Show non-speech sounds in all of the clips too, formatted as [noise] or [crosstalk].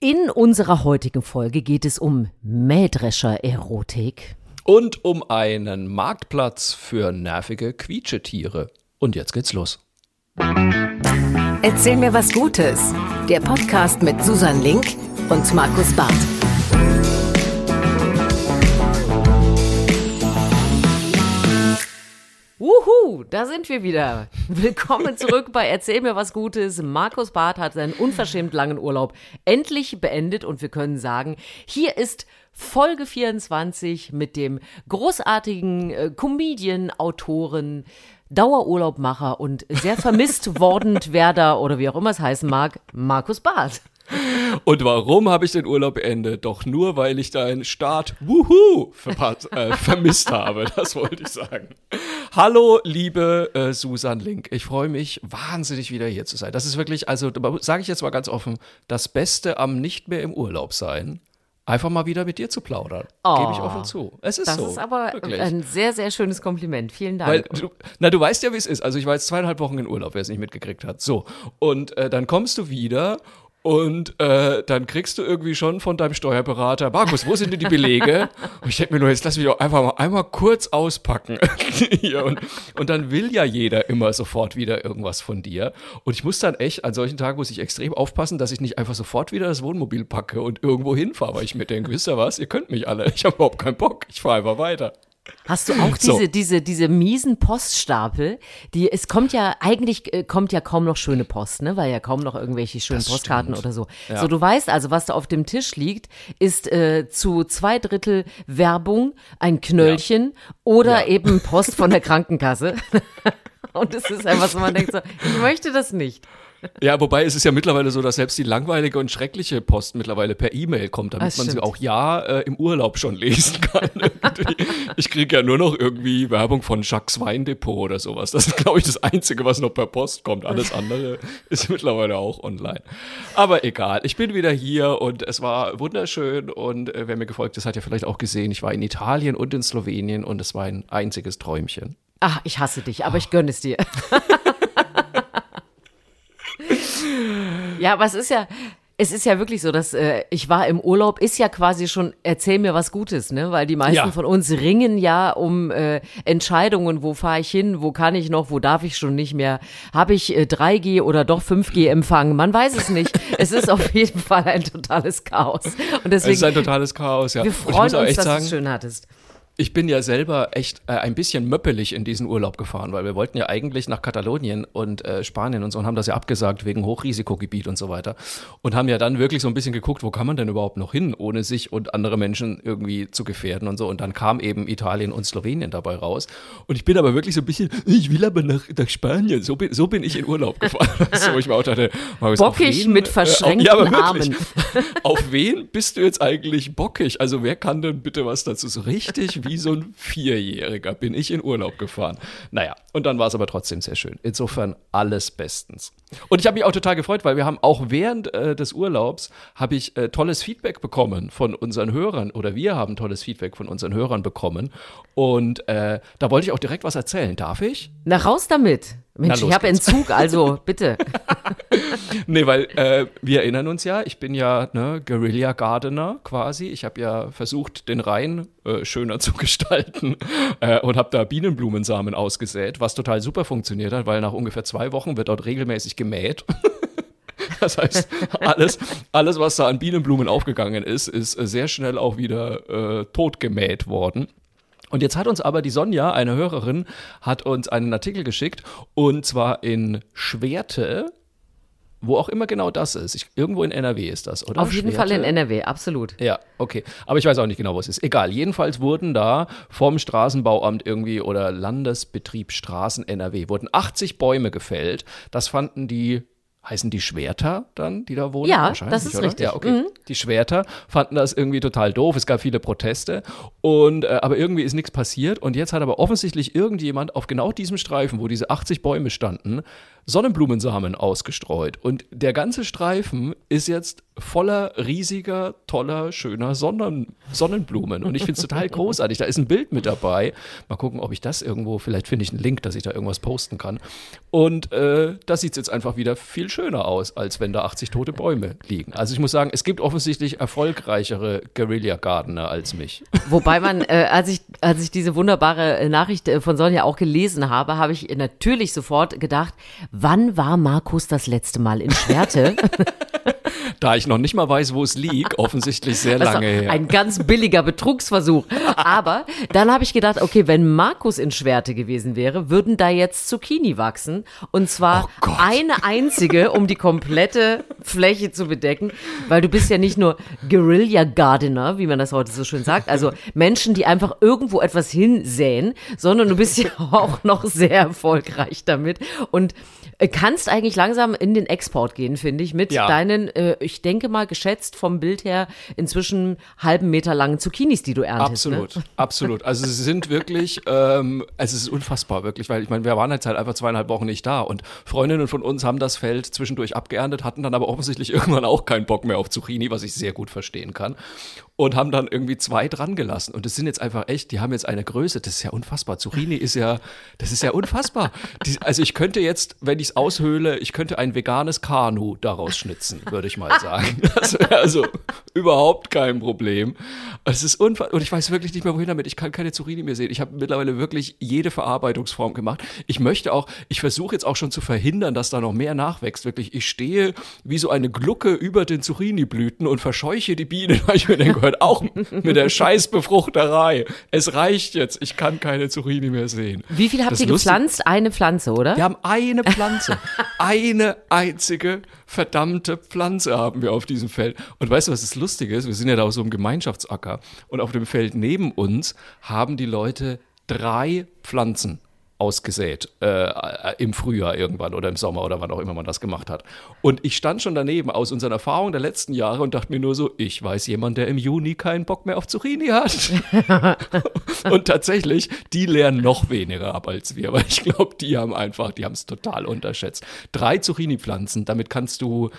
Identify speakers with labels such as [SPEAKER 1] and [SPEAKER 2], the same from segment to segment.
[SPEAKER 1] In unserer heutigen Folge geht es um Mähdrescher-Erotik.
[SPEAKER 2] Und um einen Marktplatz für nervige Quietschetiere. Und jetzt geht's los.
[SPEAKER 3] Erzähl mir was Gutes. Der Podcast mit Susan Link und Markus Barth.
[SPEAKER 1] Wuhu, da sind wir wieder. Willkommen zurück bei Erzähl mir was Gutes. Markus Barth hat seinen unverschämt langen Urlaub endlich beendet und wir können sagen, hier ist Folge 24 mit dem großartigen äh, Comedian, Autoren, Dauerurlaubmacher und sehr vermisst wordend Werder oder wie auch immer es heißen mag, Markus Barth.
[SPEAKER 2] Und warum habe ich den Urlaub beendet? Doch nur, weil ich deinen Start Wuhu äh, vermisst habe. Das wollte ich sagen. Hallo, liebe äh, Susan Link. Ich freue mich wahnsinnig wieder hier zu sein. Das ist wirklich, also sage ich jetzt mal ganz offen, das Beste am nicht mehr im Urlaub sein einfach mal wieder mit dir zu plaudern. Oh, Gebe ich offen zu. Es ist
[SPEAKER 1] das
[SPEAKER 2] so.
[SPEAKER 1] Das ist aber wirklich. ein sehr, sehr schönes Kompliment. Vielen Dank.
[SPEAKER 2] Weil du, na, du weißt ja, wie es ist. Also ich war jetzt zweieinhalb Wochen in Urlaub, wer es nicht mitgekriegt hat. So. Und äh, dann kommst du wieder und äh, dann kriegst du irgendwie schon von deinem Steuerberater, Markus, wo sind denn die Belege? [laughs] Und ich denke mir nur, jetzt lass mich doch einfach mal einmal kurz auspacken. [laughs] und, und dann will ja jeder immer sofort wieder irgendwas von dir. Und ich muss dann echt, an solchen Tagen muss ich extrem aufpassen, dass ich nicht einfach sofort wieder das Wohnmobil packe und irgendwo hinfahre, weil ich mir denke, wisst ihr was, ihr könnt mich alle, ich habe überhaupt keinen Bock, ich fahre einfach weiter.
[SPEAKER 1] Hast du auch diese, so. diese, diese miesen Poststapel? Die, es kommt ja, eigentlich äh, kommt ja kaum noch schöne Post, ne? Weil ja kaum noch irgendwelche schönen das Postkarten stimmt. oder so. Ja. So, du weißt also, was da auf dem Tisch liegt, ist äh, zu zwei Drittel Werbung, ein Knöllchen ja. oder ja. eben Post von der [laughs] Krankenkasse. [laughs] Und es ist einfach so, man denkt so, ich möchte das nicht.
[SPEAKER 2] Ja, wobei es ist ja mittlerweile so, dass selbst die langweilige und schreckliche Post mittlerweile per E-Mail kommt, damit man sie auch ja äh, im Urlaub schon lesen kann. [laughs] ich kriege ja nur noch irgendwie Werbung von Jacques Weindepot oder sowas. Das ist, glaube ich, das Einzige, was noch per Post kommt. Alles andere ist mittlerweile auch online. Aber egal, ich bin wieder hier und es war wunderschön und äh, wer mir gefolgt ist, hat ja vielleicht auch gesehen, ich war in Italien und in Slowenien und es war ein einziges Träumchen.
[SPEAKER 1] Ach, ich hasse dich, aber ich gönne es dir. [laughs] Ja, aber es ist ja, es ist ja wirklich so, dass äh, ich war im Urlaub, ist ja quasi schon, erzähl mir was Gutes, ne? Weil die meisten ja. von uns ringen ja um äh, Entscheidungen, wo fahre ich hin, wo kann ich noch, wo darf ich schon nicht mehr, habe ich äh, 3G oder doch 5G empfangen, man weiß es nicht. [laughs] es ist auf jeden Fall ein totales Chaos. Und deswegen, es
[SPEAKER 2] ist ein totales Chaos, ja.
[SPEAKER 1] Wir freuen uns, dass du es schön hattest.
[SPEAKER 2] Ich bin ja selber echt äh, ein bisschen möppelig in diesen Urlaub gefahren, weil wir wollten ja eigentlich nach Katalonien und äh, Spanien und so und haben das ja abgesagt wegen Hochrisikogebiet und so weiter. Und haben ja dann wirklich so ein bisschen geguckt, wo kann man denn überhaupt noch hin, ohne sich und andere Menschen irgendwie zu gefährden und so. Und dann kam eben Italien und Slowenien dabei raus. Und ich bin aber wirklich so ein bisschen, ich will aber nach, nach Spanien. So bin, so bin ich in Urlaub [laughs] gefahren. [laughs] so, ich mir auch dachte,
[SPEAKER 1] bockig wen, mit verschränkten äh, auf, ja, Armen. [laughs]
[SPEAKER 2] auf wen bist du jetzt eigentlich bockig? Also wer kann denn bitte was dazu so richtig? Wie so ein Vierjähriger bin ich in Urlaub gefahren. Naja, und dann war es aber trotzdem sehr schön. Insofern alles bestens. Und ich habe mich auch total gefreut, weil wir haben auch während äh, des Urlaubs habe ich äh, tolles Feedback bekommen von unseren Hörern oder wir haben tolles Feedback von unseren Hörern bekommen. Und äh, da wollte ich auch direkt was erzählen. Darf ich?
[SPEAKER 1] Na raus damit. Mensch, ich habe Entzug, also bitte. [laughs] [laughs]
[SPEAKER 2] nee, weil äh, wir erinnern uns ja, ich bin ja ne, Guerilla Gardener quasi. Ich habe ja versucht, den Rhein äh, schöner zu [laughs] gestalten äh, und habe da Bienenblumensamen ausgesät, was total super funktioniert hat, weil nach ungefähr zwei Wochen wird dort regelmäßig gemäht. [laughs] Das heißt, alles, alles, was da an Bienenblumen aufgegangen ist, ist sehr schnell auch wieder äh, tot gemäht worden. Und jetzt hat uns aber die Sonja, eine Hörerin, hat uns einen Artikel geschickt und zwar in Schwerte, wo auch immer genau das ist. Ich, irgendwo in NRW ist das, oder?
[SPEAKER 1] Auf jeden Schwerte? Fall in NRW, absolut.
[SPEAKER 2] Ja, okay. Aber ich weiß auch nicht genau, wo es ist. Egal. Jedenfalls wurden da vom Straßenbauamt irgendwie oder Landesbetrieb Straßen NRW wurden 80 Bäume gefällt. Das fanden die heißen die Schwerter dann, die da wohnen?
[SPEAKER 1] Ja, das ist oder? richtig.
[SPEAKER 2] Ja, okay. Mhm. Die Schwerter fanden das irgendwie total doof. Es gab viele Proteste und äh, aber irgendwie ist nichts passiert und jetzt hat aber offensichtlich irgendjemand auf genau diesem Streifen, wo diese 80 Bäume standen, Sonnenblumensamen ausgestreut. Und der ganze Streifen ist jetzt voller riesiger, toller, schöner Sonnen Sonnenblumen. Und ich finde es total [laughs] großartig. Da ist ein Bild mit dabei. Mal gucken, ob ich das irgendwo, vielleicht finde ich einen Link, dass ich da irgendwas posten kann. Und äh, da sieht es jetzt einfach wieder viel schöner aus, als wenn da 80 tote Bäume liegen. Also ich muss sagen, es gibt offensichtlich erfolgreichere Guerilla Gardener als mich.
[SPEAKER 1] Wobei man, äh, als, ich, als ich diese wunderbare äh, Nachricht äh, von Sonja auch gelesen habe, habe ich natürlich sofort gedacht, wann war Markus das letzte Mal in Schwerte? [laughs] [laughs]
[SPEAKER 2] da ich noch nicht mal weiß, wo es liegt, offensichtlich sehr lange her.
[SPEAKER 1] Ein ganz billiger Betrugsversuch. Aber dann habe ich gedacht, okay, wenn Markus in Schwerte gewesen wäre, würden da jetzt Zucchini wachsen. Und zwar
[SPEAKER 2] Oh
[SPEAKER 1] eine einzige, um die komplette Fläche zu bedecken. Weil du bist ja nicht nur Guerilla Gardener, wie man das heute so schön sagt, also Menschen, die einfach irgendwo etwas hinsäen, sondern du bist ja auch noch sehr erfolgreich damit. Und äh, kannst eigentlich langsam in den Export gehen, finde ich, mit
[SPEAKER 2] Ja.
[SPEAKER 1] deinen, äh, ich denke mal, geschätzt vom Bild her, inzwischen halben Meter langen Zucchinis, die du erntest.
[SPEAKER 2] Absolut,
[SPEAKER 1] Ne?
[SPEAKER 2] absolut. Also sie sind wirklich, ähm, es ist unfassbar, wirklich, weil ich meine, wir waren jetzt halt einfach zweieinhalb Wochen nicht da und Freundinnen von uns haben das Feld zwischendurch abgeerntet, hatten dann aber offensichtlich [laughs] irgendwann auch keinen Bock mehr auf Zucchini, was ich sehr gut verstehen kann. Und haben dann irgendwie zwei dran gelassen. Und das sind jetzt einfach echt, die haben jetzt eine Größe, das ist ja unfassbar. Zucchini ist ja, das ist ja unfassbar. Die, also ich könnte jetzt, wenn ich es aushöhle, ich könnte ein veganes Kanu daraus schnitzen, würde ich mal sagen. [laughs] Das wäre also überhaupt kein Problem. Es ist unfassbar. Und ich weiß wirklich nicht mehr, wohin damit. Ich kann keine Zucchini mehr sehen. Ich habe mittlerweile wirklich jede Verarbeitungsform gemacht. Ich möchte auch, ich versuche jetzt auch schon zu verhindern, dass da noch mehr nachwächst. Wirklich, ich stehe wie so eine Glucke über den Zucchini-Blüten und verscheuche die Bienen, [laughs] weil ich mir denke, hört auch mit der Scheißbefruchterei. Es reicht jetzt. Ich kann keine Zucchini mehr sehen.
[SPEAKER 1] Wie viel habt
[SPEAKER 2] Das
[SPEAKER 1] ihr gepflanzt? Eine Pflanze, oder?
[SPEAKER 2] wir haben eine Pflanze. [laughs] eine einzige verdammte Pflanze haben wir auf diesem Feld. Und weißt du, was das Lustige ist? Wir sind ja da auf so einem Gemeinschaftsacker. Und auf dem Feld neben uns haben die Leute drei Pflanzen ausgesät äh, im Frühjahr irgendwann oder im Sommer oder wann auch immer man das gemacht hat. Und ich stand schon daneben aus unseren Erfahrungen der letzten Jahre und dachte mir nur so, ich weiß jemand, der im Juni keinen Bock mehr auf Zucchini hat. [laughs] und tatsächlich, die lernen noch weniger ab als wir, weil ich glaube, die haben einfach, die haben es total unterschätzt. Drei Zucchini-Pflanzen, damit kannst du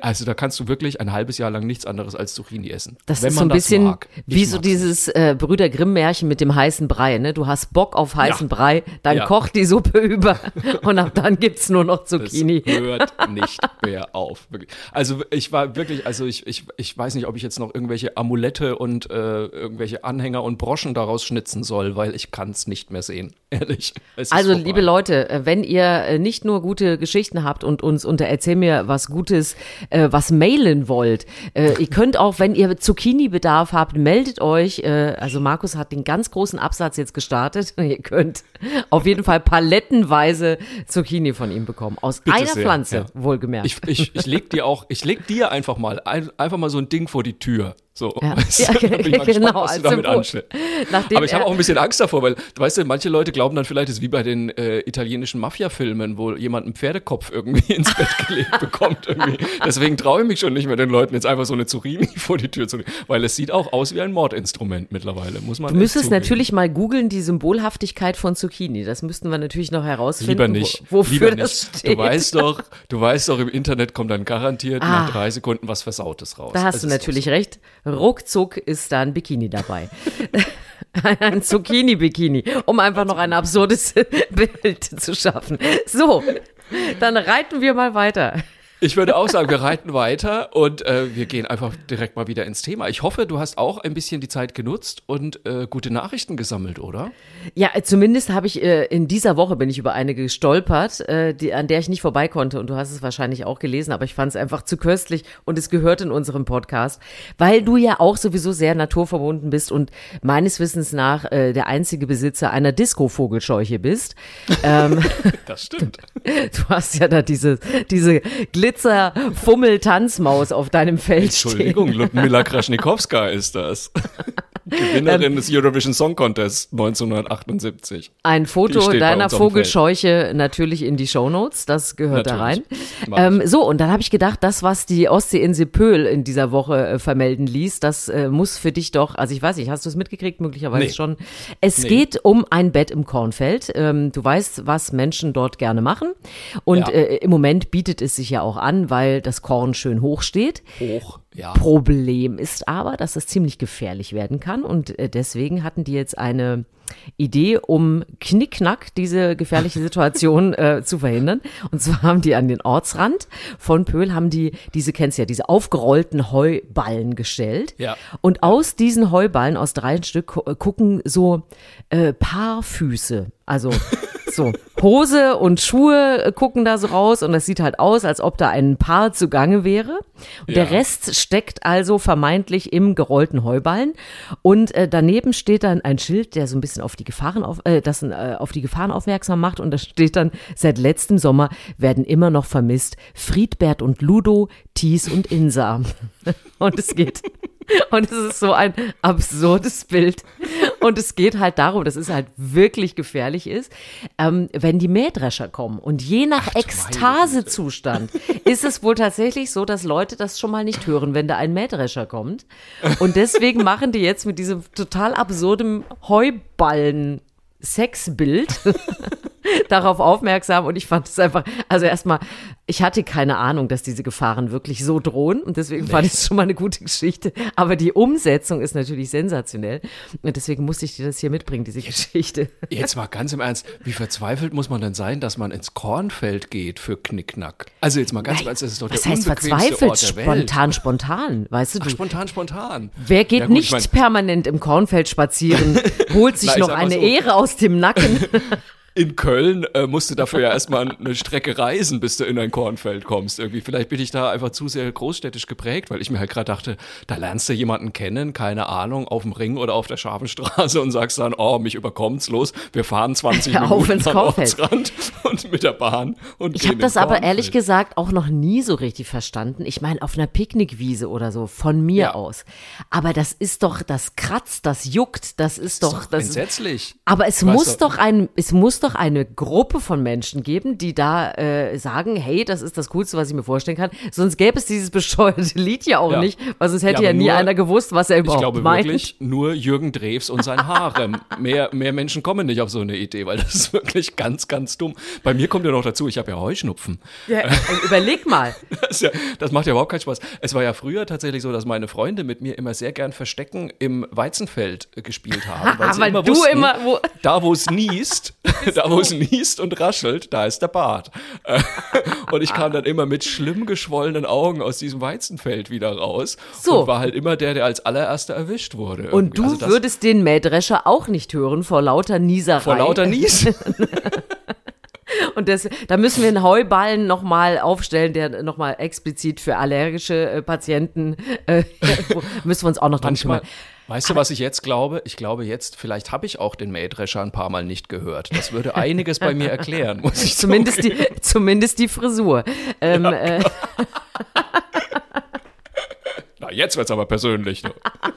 [SPEAKER 2] also da kannst du wirklich ein halbes Jahr lang nichts anderes als Zucchini essen.
[SPEAKER 1] Das
[SPEAKER 2] wenn
[SPEAKER 1] ist so ein bisschen wie so dieses äh, Brüder Grimm-Märchen mit dem heißen Brei. Ne? Du hast Bock auf heißen
[SPEAKER 2] Ja.
[SPEAKER 1] Brei, dann
[SPEAKER 2] Ja.
[SPEAKER 1] kocht die Suppe [laughs] über und ab dann gibt's nur noch
[SPEAKER 2] Es
[SPEAKER 1] Zucchini.
[SPEAKER 2] hört [laughs] nicht mehr auf. Also ich war wirklich, also ich, ich, ich weiß nicht, ob ich jetzt noch irgendwelche Amulette und äh, irgendwelche Anhänger und Broschen daraus schnitzen soll, weil ich kann es nicht mehr sehen. [laughs] Ehrlich. Es
[SPEAKER 1] Also,
[SPEAKER 2] vorbei.
[SPEAKER 1] liebe Leute, äh, wenn ihr äh, nicht nur gute Geschichten habt und uns unter Erzähl mir was Gutes, äh, was mailen wollt, äh, ihr könnt auch, wenn ihr Zucchini-Bedarf habt, meldet euch. Äh, also, Markus hat den ganz großen Absatz jetzt gestartet. [laughs] ihr könnt auf jeden Fall palettenweise Zucchini von ihm bekommen. Aus
[SPEAKER 2] Bitte
[SPEAKER 1] einer
[SPEAKER 2] sehr,
[SPEAKER 1] Pflanze,
[SPEAKER 2] ja.
[SPEAKER 1] wohlgemerkt.
[SPEAKER 2] Ich, ich, ich leg dir auch, ich leg dir einfach mal, ein, einfach mal so ein Ding vor die Tür. So,
[SPEAKER 1] Ja. [laughs]
[SPEAKER 2] weißt
[SPEAKER 1] Ja,
[SPEAKER 2] du? Da bin ich mal gespannt,
[SPEAKER 1] genau,
[SPEAKER 2] was du damit
[SPEAKER 1] Symbol.
[SPEAKER 2] anstellst. Aber ich habe auch ein bisschen Angst davor, weil, weißt du, manche Leute glauben dann vielleicht, es ist wie bei den äh, italienischen Mafia-Filmen, wo jemand einen Pferdekopf irgendwie [laughs] ins Bett gelegt [laughs] bekommt. Irgendwie. Deswegen traue ich mich schon nicht mehr, den Leuten jetzt einfach so eine Zucchini vor die Tür zu legen. Weil es sieht auch aus wie ein Mordinstrument mittlerweile, muss man
[SPEAKER 1] Du müsstest natürlich mal googeln, die Symbolhaftigkeit von Zucchini. Das müssten wir natürlich noch herausfinden.
[SPEAKER 2] Lieber nicht.
[SPEAKER 1] Wo, wofür
[SPEAKER 2] Lieber
[SPEAKER 1] das
[SPEAKER 2] nicht.
[SPEAKER 1] steht.
[SPEAKER 2] Du weißt doch, du weißt doch, im Internet kommt dann garantiert nach
[SPEAKER 1] Ah.
[SPEAKER 2] drei Sekunden was Versautes raus.
[SPEAKER 1] Da hast
[SPEAKER 2] Es
[SPEAKER 1] du natürlich recht. Ruckzuck ist da ein Bikini dabei. [laughs] ein Zucchini-Bikini, um einfach noch ein absurdes [laughs] Bild zu schaffen. So, dann reiten wir mal weiter.
[SPEAKER 2] Ich würde auch sagen, wir reiten weiter und äh, wir gehen einfach direkt mal wieder ins Thema. Ich hoffe, du hast auch ein bisschen die Zeit genutzt und äh, gute Nachrichten gesammelt, oder?
[SPEAKER 1] Ja, äh, zumindest habe ich äh, in dieser Woche bin ich über eine gestolpert, äh, die, an der ich nicht vorbei konnte. Und du hast es wahrscheinlich auch gelesen, aber ich fand es einfach zu köstlich und es gehört in unserem Podcast, weil du ja auch sowieso sehr naturverbunden bist und meines Wissens nach äh, der einzige Besitzer einer Disco-Vogelscheuche bist. ähm, [laughs]
[SPEAKER 2] Das stimmt. [laughs]
[SPEAKER 1] du hast ja da diese, diese Glitzer-Fummel-Tanzmaus auf deinem Feld stehen.
[SPEAKER 2] Entschuldigung, Ludmila Kraschnikowska ist das. [laughs] Gewinnerin des Eurovision Song Contest 1978.
[SPEAKER 1] Ein Foto deiner
[SPEAKER 2] dem Feld.
[SPEAKER 1] Vogelscheuche natürlich in die Shownotes, das gehört da rein.
[SPEAKER 2] Natürlich.
[SPEAKER 1] Ähm, so, und dann habe ich gedacht, das, was die Ostseeinsel Pöhl in dieser Woche äh, vermelden ließ, das äh, muss für dich doch, also ich weiß nicht, hast du es mitgekriegt, möglicherweise
[SPEAKER 2] Nee.
[SPEAKER 1] schon. Es
[SPEAKER 2] Nee.
[SPEAKER 1] geht um ein Bett im Kornfeld. Ähm, du weißt, was Menschen dort gerne machen. Und
[SPEAKER 2] Ja.
[SPEAKER 1] äh, im Moment bietet es sich ja auch an, weil das Korn schön hoch steht.
[SPEAKER 2] Hoch, ja.
[SPEAKER 1] Problem ist aber, dass es ziemlich gefährlich werden kann und äh, deswegen hatten die jetzt eine Idee, um knickknack diese gefährliche Situation [laughs] äh, zu verhindern. Und zwar haben die an den Ortsrand von Pöhl haben die diese kennst du ja diese aufgerollten Heuballen gestellt.
[SPEAKER 2] Ja.
[SPEAKER 1] Und aus diesen Heuballen aus drei Stück gu- gucken so äh, Paarfüße, also [laughs] so Hose und Schuhe äh, gucken da so raus und das sieht halt aus, als ob da ein Paar zugange wäre. Und der
[SPEAKER 2] Ja.
[SPEAKER 1] Rest steckt also vermeintlich im gerollten Heuballen und äh, daneben steht dann ein Schild, der so ein bisschen auf die Gefahren auf äh, das äh, auf die Gefahren aufmerksam macht und da steht dann seit letztem Sommer werden immer noch vermisst Friedbert und Ludo, Thies und Insa. [laughs] Und es geht und es ist so ein absurdes Bild. Und es geht halt darum, dass es halt wirklich gefährlich ist, ähm, wenn die Mähdrescher kommen. Und je nach Ekstasezustand [laughs] ist es wohl tatsächlich so, dass Leute das schon mal nicht hören, wenn da ein Mähdrescher kommt. Und deswegen machen die jetzt mit diesem total absurden Heuballen Sexbild [laughs] darauf aufmerksam und ich fand es einfach, also erstmal, ich hatte keine Ahnung, dass diese Gefahren wirklich so drohen und deswegen fand ich es schon mal eine gute Geschichte. Aber die Umsetzung ist natürlich sensationell und deswegen musste ich dir das hier mitbringen, diese Geschichte.
[SPEAKER 2] Jetzt mal ganz im Ernst, wie verzweifelt muss man denn sein, dass man ins Kornfeld geht für Knickknack? Also jetzt mal ganz im Ernst, das ist doch
[SPEAKER 1] Was
[SPEAKER 2] der
[SPEAKER 1] heißt verzweifelt?
[SPEAKER 2] Ort der Welt.
[SPEAKER 1] Spontan, spontan, weißt du,
[SPEAKER 2] Ach, spontan, spontan.
[SPEAKER 1] Wer geht
[SPEAKER 2] Ja, gut,
[SPEAKER 1] nicht
[SPEAKER 2] ich mein,
[SPEAKER 1] permanent im Kornfeld spazieren, [laughs] holt sich
[SPEAKER 2] ich
[SPEAKER 1] noch eine
[SPEAKER 2] so.
[SPEAKER 1] Ehre aus dem Nacken. [laughs]
[SPEAKER 2] in Köln äh, musst du dafür ja erstmal eine Strecke reisen, bis du in ein Kornfeld kommst. Irgendwie, vielleicht bin ich da einfach zu sehr großstädtisch geprägt, weil ich mir halt gerade dachte, da lernst du jemanden kennen, keine Ahnung, auf dem Ring oder auf der scharfen Straße und sagst dann, oh, mich überkommt's, los, wir fahren 20 [laughs]
[SPEAKER 1] Auf
[SPEAKER 2] Minuten
[SPEAKER 1] ins
[SPEAKER 2] am
[SPEAKER 1] Kornfeld.
[SPEAKER 2] Und mit der Bahn und
[SPEAKER 1] Ich habe das
[SPEAKER 2] ins
[SPEAKER 1] aber ehrlich gesagt auch noch nie so richtig verstanden. Ich meine, auf einer Picknickwiese oder so, von mir
[SPEAKER 2] Ja.
[SPEAKER 1] aus. Aber das ist doch, das kratzt, das juckt, das ist doch,
[SPEAKER 2] Doch,
[SPEAKER 1] das ist,
[SPEAKER 2] entsetzlich.
[SPEAKER 1] aber es muss doch ein, es muss doch eine Gruppe von Menschen geben, die da äh, sagen, hey, das ist das Coolste, was ich mir vorstellen kann. Sonst gäbe es dieses [laughs] bescheuerte Lied ja auch
[SPEAKER 2] Ja.
[SPEAKER 1] nicht, weil sonst hätte
[SPEAKER 2] Ja,
[SPEAKER 1] ja, nie
[SPEAKER 2] nur-
[SPEAKER 1] einer gewusst, was er
[SPEAKER 2] Ich
[SPEAKER 1] überhaupt
[SPEAKER 2] glaube
[SPEAKER 1] meint.
[SPEAKER 2] wirklich nur Jürgen Drews und sein Harem. [laughs] mehr, mehr Menschen kommen nicht auf so eine Idee, weil das ist wirklich ganz, ganz dumm. Bei mir kommt ja noch dazu, ich habe ja Heuschnupfen.
[SPEAKER 1] Ja, und überleg mal. [laughs]
[SPEAKER 2] Das, ja, das macht ja überhaupt keinen Spaß. Es war ja früher tatsächlich so, dass meine Freunde mit mir immer sehr gern Verstecken im Weizenfeld gespielt haben. Weil, sie
[SPEAKER 1] Weil
[SPEAKER 2] immer
[SPEAKER 1] du
[SPEAKER 2] wussten,
[SPEAKER 1] immer- wo-
[SPEAKER 2] da wo es niest, da wo es niest und raschelt, da ist der Bart. Äh, und ich kam dann immer mit schlimm geschwollenen Augen aus diesem Weizenfeld wieder raus.
[SPEAKER 1] So.
[SPEAKER 2] Und war halt immer der, der als allererster erwischt wurde.
[SPEAKER 1] Und
[SPEAKER 2] irgendwie.
[SPEAKER 1] du
[SPEAKER 2] Also
[SPEAKER 1] würdest den Mähdrescher auch nicht hören vor lauter Nieserei.
[SPEAKER 2] vor lauter Nies. [laughs]
[SPEAKER 1] Und das, da müssen wir einen Heuballen nochmal aufstellen, der nochmal explizit für allergische äh, Patienten, äh, [laughs] müssen wir uns auch noch dran kümmern.
[SPEAKER 2] Weißt du, was ich jetzt glaube? Ich glaube jetzt, vielleicht habe ich auch den Mähdrescher ein paar Mal nicht gehört. Das würde einiges bei mir erklären, muss ich [laughs]
[SPEAKER 1] Zumindest die, zumindest die Frisur. Ähm, äh, [laughs]
[SPEAKER 2] Na, jetzt wird's aber persönlich. ne? [laughs]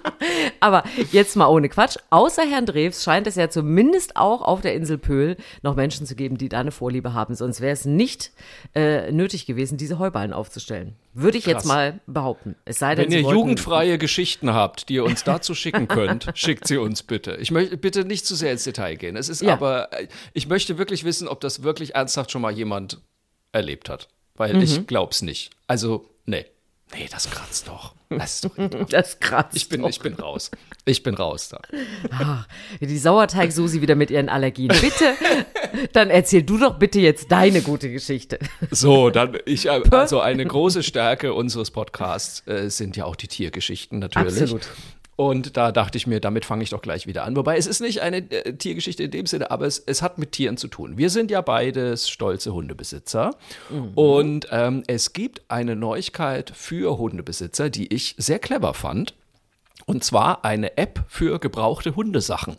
[SPEAKER 1] aber jetzt mal ohne Quatsch. Außer Herrn Drews scheint es ja zumindest auch auf der Insel Pöhl noch Menschen zu geben, die da eine Vorliebe haben. Sonst wäre es nicht äh, nötig gewesen, diese Heuballen aufzustellen. Würde ich jetzt
[SPEAKER 2] Krass.
[SPEAKER 1] mal behaupten. Es sei denn,
[SPEAKER 2] Wenn
[SPEAKER 1] Sie
[SPEAKER 2] ihr
[SPEAKER 1] wollten-
[SPEAKER 2] jugendfreie Geschichten habt, die ihr uns dazu schicken könnt, [laughs] schickt sie uns bitte. Ich möchte bitte nicht zu sehr ins Detail gehen. Es ist
[SPEAKER 1] Ja.
[SPEAKER 2] aber, äh, ich möchte wirklich wissen, ob das wirklich ernsthaft schon mal jemand erlebt hat. Weil
[SPEAKER 1] Mhm.
[SPEAKER 2] ich glaub's nicht. Also, nee. Nee, das kratzt doch. Das ist doch. [laughs]
[SPEAKER 1] Das kratzt
[SPEAKER 2] ich bin,
[SPEAKER 1] doch.
[SPEAKER 2] ich bin raus. Ich bin raus da.
[SPEAKER 1] Ach, die Sauerteig-Susi wieder mit ihren Allergien. Bitte, dann erzähl du doch bitte jetzt deine gute Geschichte.
[SPEAKER 2] So, dann ich äh, also eine große Stärke unseres Podcasts äh, sind ja auch die Tiergeschichten natürlich.
[SPEAKER 1] Absolut.
[SPEAKER 2] Und da dachte ich mir, damit fange ich doch gleich wieder an. Wobei es ist nicht eine äh, Tiergeschichte in dem Sinne, aber es, es hat mit Tieren zu tun. Wir sind ja beides stolze Hundebesitzer. Und ähm, es gibt eine Neuigkeit für Hundebesitzer, die ich sehr clever fand. Und zwar eine App für gebrauchte Hundesachen.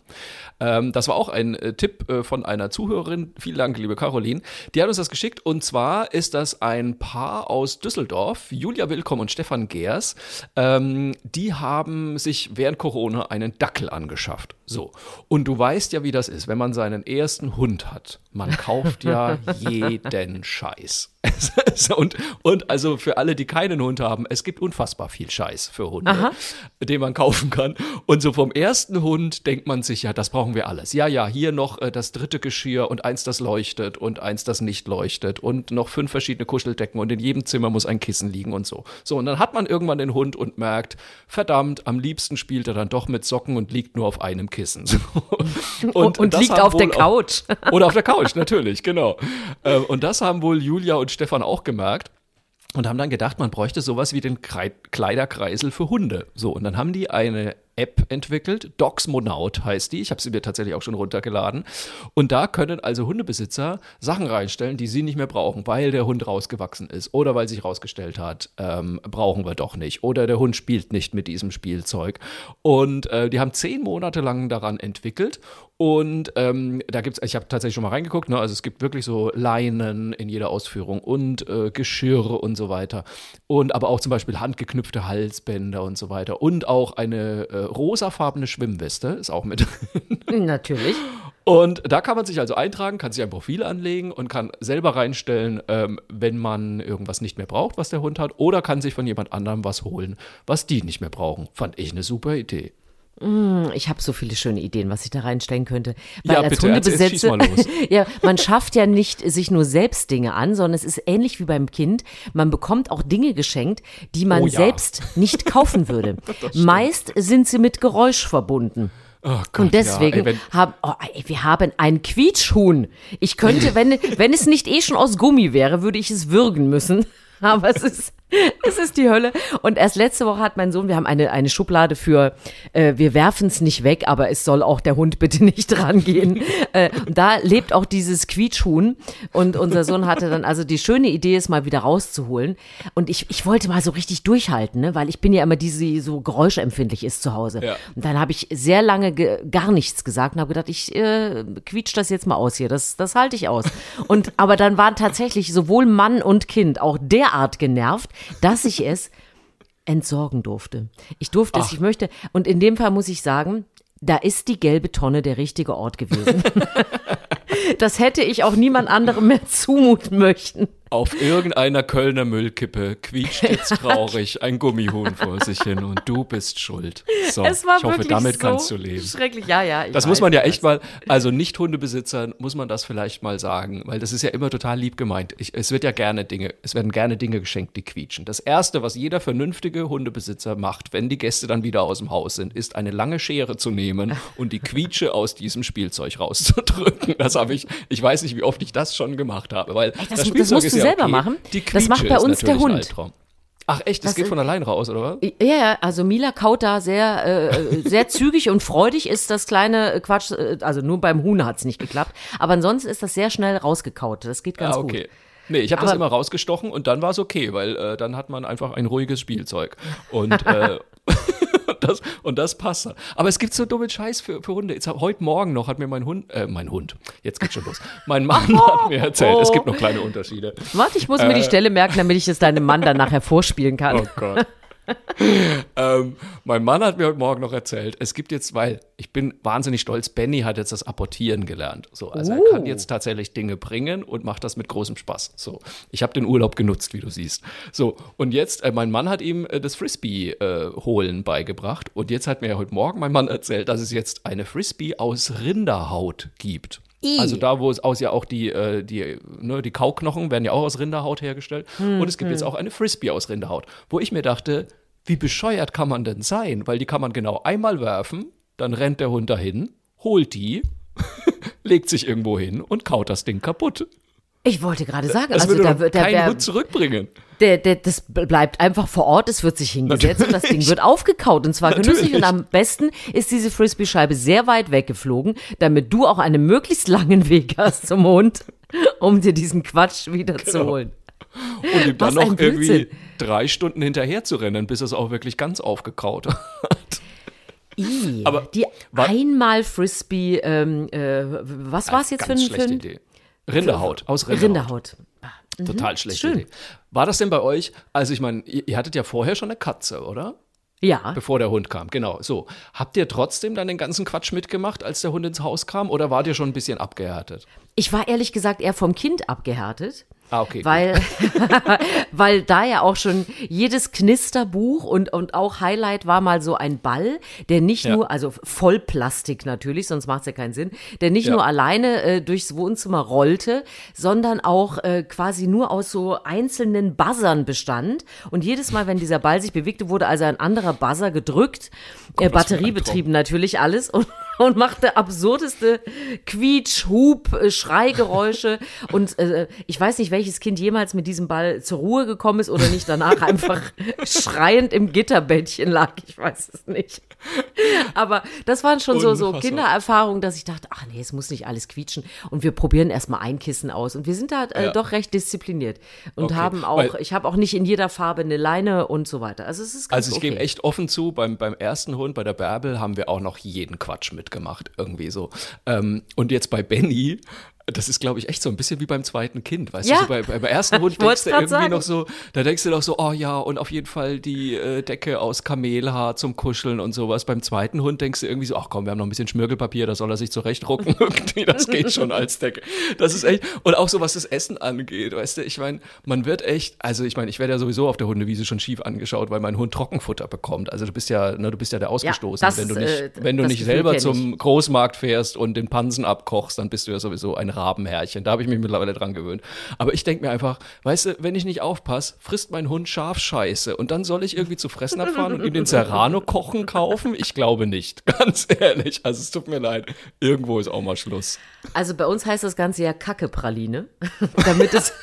[SPEAKER 2] Ähm, das war auch ein äh, Tipp äh, von einer Zuhörerin. Vielen Dank, liebe Caroline. Die hat uns das geschickt. Und zwar ist das ein Paar aus Düsseldorf, Julia Willkomm und Stefan Geers. Ähm, die haben sich während Corona einen Dackel angeschafft. So. Und du weißt ja, wie das ist, wenn man seinen ersten Hund hat. Man kauft ja [laughs] jeden Scheiß. [laughs] und, und also für alle, die keinen Hund haben, es gibt unfassbar viel Scheiß für Hunde, Aha. den man kaufen kann. Und so vom ersten Hund denkt man sich, ja, das brauchen wir alles. Ja, ja, hier noch äh, das dritte Geschirr und eins, das leuchtet und eins, das nicht leuchtet und noch fünf verschiedene Kuscheldecken und in jedem Zimmer muss ein Kissen liegen und so. So, und dann hat man irgendwann den Hund und merkt, verdammt, am liebsten spielt er dann doch mit Socken und liegt nur auf einem Kissen. [laughs]
[SPEAKER 1] und, und liegt auf der Couch.
[SPEAKER 2] Auch, [laughs] oder auf der Couch, natürlich, genau. Ähm, und das haben wohl Julia und Stefan auch gemerkt und haben dann gedacht, man bräuchte sowas wie den Kleiderkreisel für Hunde. So, und dann haben die eine App entwickelt. Dogsmonaut heißt die. Ich habe sie mir tatsächlich auch schon runtergeladen. Und da können also Hundebesitzer Sachen reinstellen, die sie nicht mehr brauchen, weil der Hund rausgewachsen ist oder weil sich rausgestellt hat, ähm, brauchen wir doch nicht. Oder der Hund spielt nicht mit diesem Spielzeug. Und äh, die haben zehn Monate lang daran entwickelt. Und ähm, da gibt es, ich habe tatsächlich schon mal reingeguckt, ne? also es gibt wirklich so Leinen in jeder Ausführung und äh, Geschirre und so weiter. Und aber auch zum Beispiel handgeknüpfte Halsbänder und so weiter. Und auch eine äh, rosafarbene Schwimmweste ist auch mit
[SPEAKER 1] drin. [laughs] Natürlich.
[SPEAKER 2] Und da kann man sich also eintragen, kann sich ein Profil anlegen und kann selber reinstellen, ähm, wenn man irgendwas nicht mehr braucht, was der Hund hat, oder kann sich von jemand anderem was holen, was die nicht mehr brauchen. Fand ich eine super Idee.
[SPEAKER 1] Mm, ich habe so viele schöne Ideen, was ich da reinstellen könnte.
[SPEAKER 2] Weil ja, als bitte, Hundebesitzer, [laughs]
[SPEAKER 1] ja, man schafft ja nicht sich nur selbst Dinge an, sondern es ist ähnlich wie beim Kind. Man bekommt auch Dinge geschenkt, die man oh, ja. selbst nicht kaufen würde. [laughs] Meist sind sie mit Geräusch verbunden. Oh Gott, und deswegen ja, ey, haben oh, ey, wir haben ein Quietschhuhn. Ich könnte, wenn wenn es nicht eh schon aus Gummi wäre, würde ich es würgen müssen. [laughs] Aber es ist es ist die Hölle. Und erst letzte Woche hat mein Sohn, wir haben eine, eine Schublade für, äh, wir werfen es nicht weg, aber es soll auch der Hund bitte [laughs] nicht rangehen. äh, und da lebt auch dieses Quietschhuhn. Und unser Sohn hatte dann also die schöne Idee, es mal wieder rauszuholen. Und ich, ich wollte mal so richtig durchhalten, ne? weil ich bin ja immer die, die so geräuschempfindlich ist zu Hause. Ja. Und dann habe ich sehr lange gar nichts gesagt und habe gedacht, ich äh, quietsch das jetzt mal aus hier. Das, das halte ich aus. Und aber dann waren tatsächlich sowohl Mann und Kind auch derart genervt, dass ich es entsorgen durfte. Ich durfte Ach. es, ich möchte. Und in dem Fall muss ich sagen, da ist die gelbe Tonne der richtige Ort gewesen. [laughs] das hätte ich auch niemand anderem mehr zumuten möchten.
[SPEAKER 2] Auf irgendeiner Kölner Müllkippe quietscht [laughs] jetzt traurig ein Gummihuhn vor sich hin und du bist schuld. So, ich hoffe, damit so kannst du leben.
[SPEAKER 1] Schrecklich, ja, ja.
[SPEAKER 2] Das weiß, muss man ja echt mal, also nicht Hundebesitzern muss man das vielleicht mal sagen, weil das ist ja immer total lieb gemeint. Ich, es wird ja gerne Dinge, es werden gerne Dinge geschenkt, die quietschen. Das erste, was jeder vernünftige Hundebesitzer macht, wenn die Gäste dann wieder aus dem Haus sind, ist eine lange Schere zu nehmen [laughs] und die Quietsche aus diesem Spielzeug rauszudrücken. Das habe ich, ich weiß nicht, wie oft ich das schon gemacht habe, weil
[SPEAKER 1] Ey, das, das Spielzeug ist ja selber okay. machen. das macht bei uns der Hund. Albtraum.
[SPEAKER 2] Ach echt, das, das geht von allein raus, oder was?
[SPEAKER 1] Ja, ja, also Mila kaut da sehr, äh, sehr zügig und freudig ist das kleine äh, Quatsch, äh, also nur beim Huhn hat es nicht geklappt, aber ansonsten ist das sehr schnell rausgekaut, das geht ganz ah, okay. gut.
[SPEAKER 2] Nee, ich habe das immer rausgestochen und dann war es okay, weil äh, dann hat man einfach ein ruhiges Spielzeug. Und äh, [laughs] das, und das passt. Aber es gibt so dumme Scheiß für, für Hunde. Jetzt, heute Morgen noch hat mir mein Hund, äh, mein Hund, jetzt geht's schon los. Mein Mann [laughs] hat mir erzählt, oh. es gibt noch kleine Unterschiede.
[SPEAKER 1] Warte, ich muss mir die äh. Stelle merken, damit ich es deinem Mann dann nachher vorspielen kann. Oh Gott. [laughs]
[SPEAKER 2] ähm, mein Mann hat mir heute Morgen noch erzählt, es gibt jetzt, weil ich bin wahnsinnig stolz, Benny hat jetzt das Apportieren gelernt. So, also uh. er kann jetzt tatsächlich Dinge bringen und macht das mit großem Spaß. So, ich habe den Urlaub genutzt, wie du siehst. So, und jetzt, äh, mein Mann hat ihm äh, das Frisbee-Holen äh, beigebracht und jetzt hat mir heute Morgen mein Mann erzählt, dass es jetzt eine Frisbee aus Rinderhaut gibt. I. Also da, wo es aus ja auch die, äh, die, ne, die Kauknochen werden ja auch aus Rinderhaut hergestellt. Hm, und es gibt hm. jetzt auch eine Frisbee aus Rinderhaut, wo ich mir dachte, wie bescheuert kann man denn sein? Weil die kann man genau einmal werfen, dann rennt der Hund dahin, holt die, [laughs] legt sich irgendwo hin und kaut das Ding kaputt.
[SPEAKER 1] Ich wollte gerade sagen,
[SPEAKER 2] das also da wird kein Hund zurückbringen.
[SPEAKER 1] Der, der, das bleibt einfach vor Ort, es wird sich hingesetzt Natürlich. und das Ding wird aufgekaut und zwar Natürlich. genüsslich und am besten ist diese Frisbee-Scheibe sehr weit weggeflogen, damit du auch einen möglichst langen Weg hast zum Hund, um dir diesen Quatsch wieder genau. zu holen.
[SPEAKER 2] Und ihm dann noch irgendwie drei Stunden hinterher zu rennen, bis es auch wirklich ganz aufgekaut hat.
[SPEAKER 1] I,
[SPEAKER 2] Aber
[SPEAKER 1] die
[SPEAKER 2] war-
[SPEAKER 1] einmal Frisbee, ähm, äh, was war es jetzt für ein,
[SPEAKER 2] schlechte Idee. Rinderhaut, aus Rinderhaut.
[SPEAKER 1] Rinderhaut?
[SPEAKER 2] Total schlechte
[SPEAKER 1] Mhm. schön.
[SPEAKER 2] Idee. War das denn bei euch, also ich meine, ihr, ihr hattet ja vorher schon eine Katze, oder?
[SPEAKER 1] Ja,
[SPEAKER 2] Bevor der Hund kam, genau. So. Habt ihr trotzdem dann den ganzen Quatsch mitgemacht, als der Hund ins Haus kam, oder wart ihr schon ein bisschen abgehärtet?
[SPEAKER 1] ich war ehrlich gesagt eher vom Kind abgehärtet.
[SPEAKER 2] Ah, okay.
[SPEAKER 1] Weil, [laughs] weil da ja auch schon jedes Knisterbuch und, und auch Highlight war mal so ein Ball, der nicht
[SPEAKER 2] Ja.
[SPEAKER 1] nur, also Vollplastik natürlich, sonst macht es ja keinen Sinn, der nicht
[SPEAKER 2] Ja.
[SPEAKER 1] nur alleine äh, durchs Wohnzimmer rollte, sondern auch äh, quasi nur aus so einzelnen Buzzern bestand. Und jedes Mal, wenn dieser Ball sich bewegte, wurde also ein anderer Buzzer gedrückt, äh, batteriebetrieben natürlich alles und, [laughs] und machte absurdeste Quietsch, Hub, äh, Schreigeräusche. [laughs] Und äh, ich weiß nicht, welches Kind jemals mit diesem Ball zur Ruhe gekommen ist oder nicht danach [laughs] einfach schreiend im Gitterbettchen lag. Ich weiß es nicht. Aber das waren schon so, so. Kindererfahrungen, dass ich dachte, ach nee, es muss nicht alles quietschen. Und wir probieren erstmal ein Kissen aus. Und wir sind da äh,
[SPEAKER 2] Ja.
[SPEAKER 1] doch recht diszipliniert. Und
[SPEAKER 2] Okay,
[SPEAKER 1] haben auch,
[SPEAKER 2] weil-
[SPEAKER 1] ich habe auch nicht in jeder Farbe eine Leine und so weiter. Also es ist ganz
[SPEAKER 2] Also ich
[SPEAKER 1] okay.
[SPEAKER 2] gebe echt offen zu, beim, beim ersten Hund, bei der Bärbel, haben wir auch noch jeden Quatsch mitgemacht, irgendwie so. Ähm, und jetzt bei Benny, das ist, glaube ich, echt so ein bisschen wie beim zweiten Kind, weißt
[SPEAKER 1] Ja.
[SPEAKER 2] du, so bei, beim ersten [laughs] Hund denkst du irgendwie
[SPEAKER 1] sagen.
[SPEAKER 2] noch so, da denkst du doch so, oh ja, und auf jeden Fall die äh, Decke aus Kamelhaar zum Kuscheln und sowas. Beim zweiten Hund denkst du irgendwie so, ach komm, wir haben noch ein bisschen Schmirgelpapier, da soll er sich zurechtrucken [laughs] irgendwie, das geht schon als Decke. Das ist echt, und auch so, was das Essen angeht, weißt du, ich meine, man wird echt, also ich meine, ich werde ja sowieso auf der Hundewiese schon schief angeschaut, weil mein Hund Trockenfutter bekommt. Also du bist ja, ne, du bist ja der Ausgestoßene.
[SPEAKER 1] das,
[SPEAKER 2] wenn du nicht,
[SPEAKER 1] äh,
[SPEAKER 2] wenn du nicht selber zum Großmarkt fährst und den Pansen abkochst, dann bist du ja sowieso ein Rabenherrchen. Da habe ich mich mittlerweile dran gewöhnt. Aber ich denke mir einfach, weißt du, wenn ich nicht aufpasse, frisst mein Hund Schafscheiße und dann soll ich irgendwie zu Fressnapf fahren und ihm den Serrano-Kochen kaufen? Ich glaube nicht. [laughs] Ganz ehrlich. Also es tut mir leid. Irgendwo ist auch mal Schluss.
[SPEAKER 1] Also bei uns heißt das Ganze ja Kackepraline, [laughs] damit es,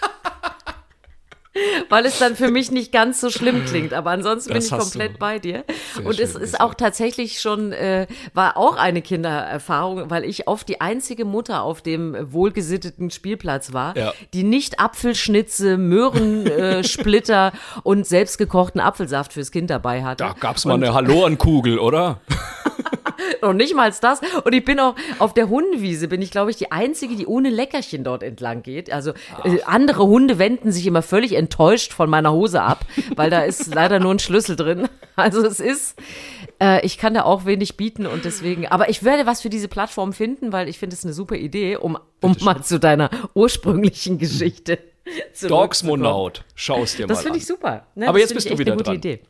[SPEAKER 1] [laughs] weil es dann für mich nicht ganz so schlimm klingt. Aber ansonsten bin
[SPEAKER 2] Das
[SPEAKER 1] ich
[SPEAKER 2] hast
[SPEAKER 1] komplett
[SPEAKER 2] du
[SPEAKER 1] bei dir.
[SPEAKER 2] sehr
[SPEAKER 1] Und es ist auch tatsächlich schon, äh, war auch eine Kindererfahrung, weil ich oft die einzige Mutter auf dem wohlgesitteten Spielplatz war,
[SPEAKER 2] Ja.
[SPEAKER 1] die nicht Apfelschnitze, Möhrensplitter äh, [laughs] und selbstgekochten Apfelsaft fürs Kind dabei hatte.
[SPEAKER 2] Da gab's mal eine Hallorenkugel, oder?
[SPEAKER 1] Noch nicht mal das. Und ich bin auch auf der Hundewiese, bin ich, glaube ich, die Einzige, die ohne Leckerchen dort entlang geht. Also äh, andere Hunde wenden sich immer völlig enttäuscht von meiner Hose ab, weil da ist leider nur ein Schlüssel drin. Also es ist, äh, ich kann da auch wenig bieten und deswegen, aber ich werde was für diese Plattform finden, weil ich finde es eine super Idee, um, um mal zu deiner ursprünglichen Geschichte.
[SPEAKER 2] Dogsmonaut. Schau's dir mal
[SPEAKER 1] Das
[SPEAKER 2] an.
[SPEAKER 1] finde ich super. Ne?
[SPEAKER 2] Aber
[SPEAKER 1] Das
[SPEAKER 2] jetzt bist du wieder
[SPEAKER 1] gute
[SPEAKER 2] dran.
[SPEAKER 1] Idee.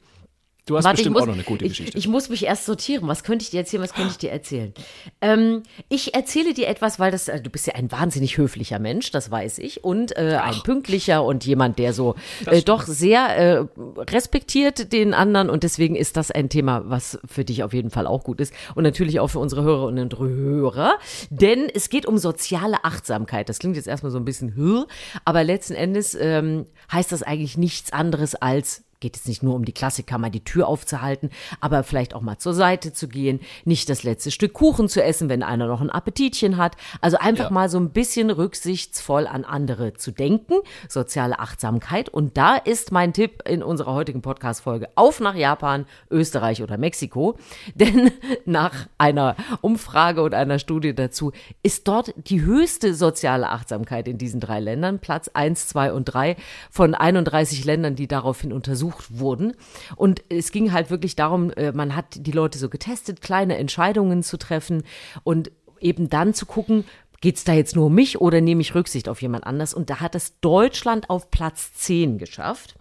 [SPEAKER 2] Du hast
[SPEAKER 1] Warte, ich
[SPEAKER 2] bestimmt
[SPEAKER 1] muss,
[SPEAKER 2] auch noch eine gute
[SPEAKER 1] ich,
[SPEAKER 2] Geschichte.
[SPEAKER 1] Ich muss mich erst sortieren. Was könnte ich dir erzählen? Was könnte ich dir erzählen? Ähm, ich erzähle dir etwas, weil das, äh, du bist ja ein wahnsinnig höflicher Mensch, das weiß ich, und äh, ein pünktlicher und jemand, der so äh, doch sehr äh, respektiert den anderen und deswegen ist das ein Thema, was für dich auf jeden Fall auch gut ist und natürlich auch für unsere Hörerinnen und Hörer, denn es geht um soziale Achtsamkeit. Das klingt jetzt erstmal so ein bisschen, "Hä?", aber letzten Endes ähm, heißt das eigentlich nichts anderes als geht es nicht nur um die Klassiker, mal die Tür aufzuhalten, aber vielleicht auch mal zur Seite zu gehen, nicht das letzte Stück Kuchen zu essen, wenn einer noch ein Appetitchen hat. Also einfach
[SPEAKER 2] Ja.
[SPEAKER 1] mal so ein bisschen rücksichtsvoll an andere zu denken, soziale Achtsamkeit. Und da ist mein Tipp in unserer heutigen Podcast-Folge auf nach Japan, Österreich oder Mexiko. [laughs] Denn nach einer Umfrage und einer Studie dazu ist dort die höchste soziale Achtsamkeit in diesen drei Ländern, Platz 1, 2 und 3 von 31 Ländern, die daraufhin untersucht wurden. Und es ging halt wirklich darum, äh, man hat die Leute so getestet, kleine Entscheidungen zu treffen und eben dann zu gucken, geht's da jetzt nur um mich oder nehme ich Rücksicht auf jemand anders? Und da hat es Deutschland auf Platz 10 geschafft.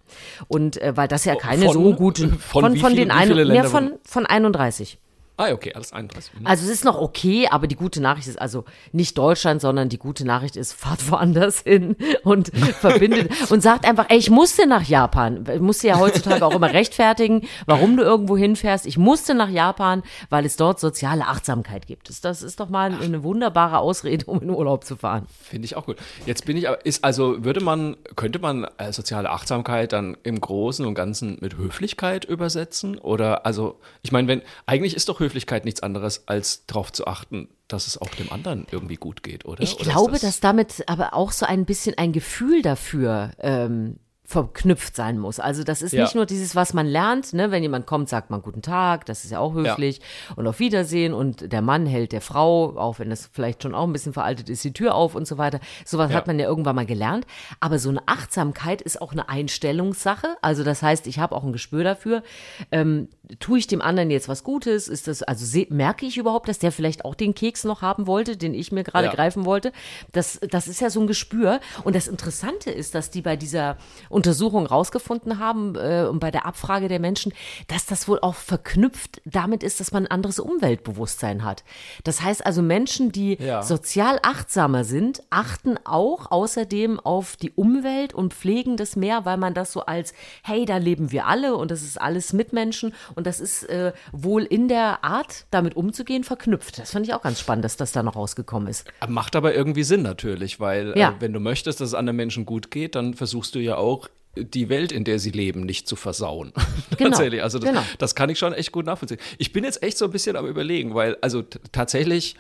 [SPEAKER 1] Und äh, weil das ja keine
[SPEAKER 2] Von-
[SPEAKER 1] so guten
[SPEAKER 2] von
[SPEAKER 1] von, von den ein, mehr von, von 31.
[SPEAKER 2] ah, okay, alles 31. Mhm.
[SPEAKER 1] Also es ist noch okay, aber die gute Nachricht ist also nicht Deutschland, sondern die gute Nachricht ist, fahrt woanders [laughs] hin und verbindet [laughs] und sagt einfach, ey, ich musste nach Japan. Ich musste ja heutzutage auch immer rechtfertigen, warum du irgendwo hinfährst. Ich musste nach Japan, weil es dort soziale Achtsamkeit gibt. Das, ist doch mal eine wunderbare Ausrede, um in Urlaub zu fahren.
[SPEAKER 2] Finde ich auch gut. Jetzt bin ich aber, ist also, würde man, könnte man äh, soziale Achtsamkeit dann im Großen und Ganzen mit Höflichkeit übersetzen? Oder, also, ich meine, wenn, eigentlich ist doch Höflichkeit nichts anderes, als darauf zu achten, dass es auch dem anderen irgendwie gut geht, oder?
[SPEAKER 1] Ich
[SPEAKER 2] oder
[SPEAKER 1] glaube, dass damit aber auch so ein bisschen ein Gefühl dafür ähm, verknüpft sein muss. Also das ist
[SPEAKER 2] Ja.
[SPEAKER 1] nicht nur dieses, was man lernt, ne? wenn jemand kommt, sagt man guten Tag, das ist ja auch höflich und auf Wiedersehen und der Mann hält der Frau, auch wenn das vielleicht schon auch ein bisschen veraltet ist, die Tür auf und so weiter. Sowas
[SPEAKER 2] Ja.
[SPEAKER 1] hat man ja irgendwann mal gelernt. Aber so eine Achtsamkeit ist auch eine Einstellungssache. Also das heißt, ich habe auch ein Gespür dafür. Ähm, tue ich dem anderen jetzt was Gutes? Ist das, also merke ich überhaupt, dass der vielleicht auch den Keks noch haben wollte, den ich mir gerade
[SPEAKER 2] Ja.
[SPEAKER 1] greifen wollte? Das, das ist ja so ein Gespür. Und das Interessante ist, dass die bei dieser Untersuchung rausgefunden haben äh, und bei der Abfrage der Menschen, dass das wohl auch verknüpft damit ist, dass man ein anderes Umweltbewusstsein hat. Das heißt also Menschen, die
[SPEAKER 2] Ja.
[SPEAKER 1] sozial achtsamer sind, achten auch außerdem auf die Umwelt und pflegen das mehr, weil man das so als, hey, da leben wir alle und das ist alles Mitmenschen und das ist äh, wohl in der Art, damit umzugehen, verknüpft. Das fand ich auch ganz spannend, dass das da noch rausgekommen ist.
[SPEAKER 2] Macht aber irgendwie Sinn natürlich, weil
[SPEAKER 1] Ja.
[SPEAKER 2] äh, wenn du möchtest, dass es anderen Menschen gut geht, dann versuchst du ja auch die Welt, in der sie leben, nicht zu versauen. [laughs]
[SPEAKER 1] Genau,
[SPEAKER 2] Tatsächlich. Also das,
[SPEAKER 1] genau.
[SPEAKER 2] das kann ich schon echt gut nachvollziehen. Ich bin jetzt echt so ein bisschen am überlegen, weil also tatsächlich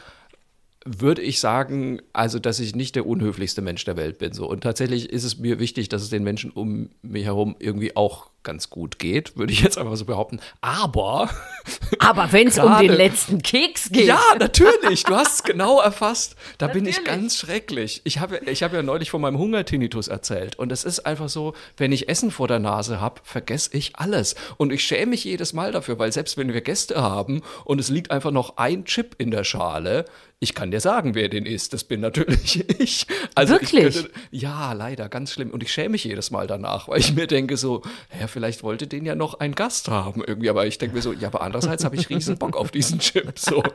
[SPEAKER 2] würde ich sagen, also dass ich nicht der unhöflichste Mensch der Welt bin. So. Und tatsächlich ist es mir wichtig, dass es den Menschen um mich herum irgendwie auch ganz gut geht, würde ich jetzt einfach so behaupten. Aber [laughs]
[SPEAKER 1] Aber wenn es um den letzten Keks geht.
[SPEAKER 2] ja, natürlich. Du hast es genau erfasst. Da bin ich
[SPEAKER 1] Natürlich.
[SPEAKER 2] ganz schrecklich. Ich habe ich hab ja neulich von meinem Hungertinnitus erzählt. Und es ist einfach so, wenn ich Essen vor der Nase habe, vergesse ich alles. Und ich schäme mich jedes Mal dafür, weil selbst wenn wir Gäste haben und es liegt einfach noch ein Chip in der Schale, ich kann dir sagen, wer den isst. Das bin natürlich [laughs] ich. Also
[SPEAKER 1] Wirklich?
[SPEAKER 2] Ich könnte, ja, leider, ganz schlimm. Und ich schäme mich jedes Mal danach, weil ich mir denke so, ja, vielleicht wollte den ja noch ein Gast haben irgendwie. Aber ich denke mir so, ja, aber andererseits habe ich riesen Bock auf diesen Chip. So. [laughs]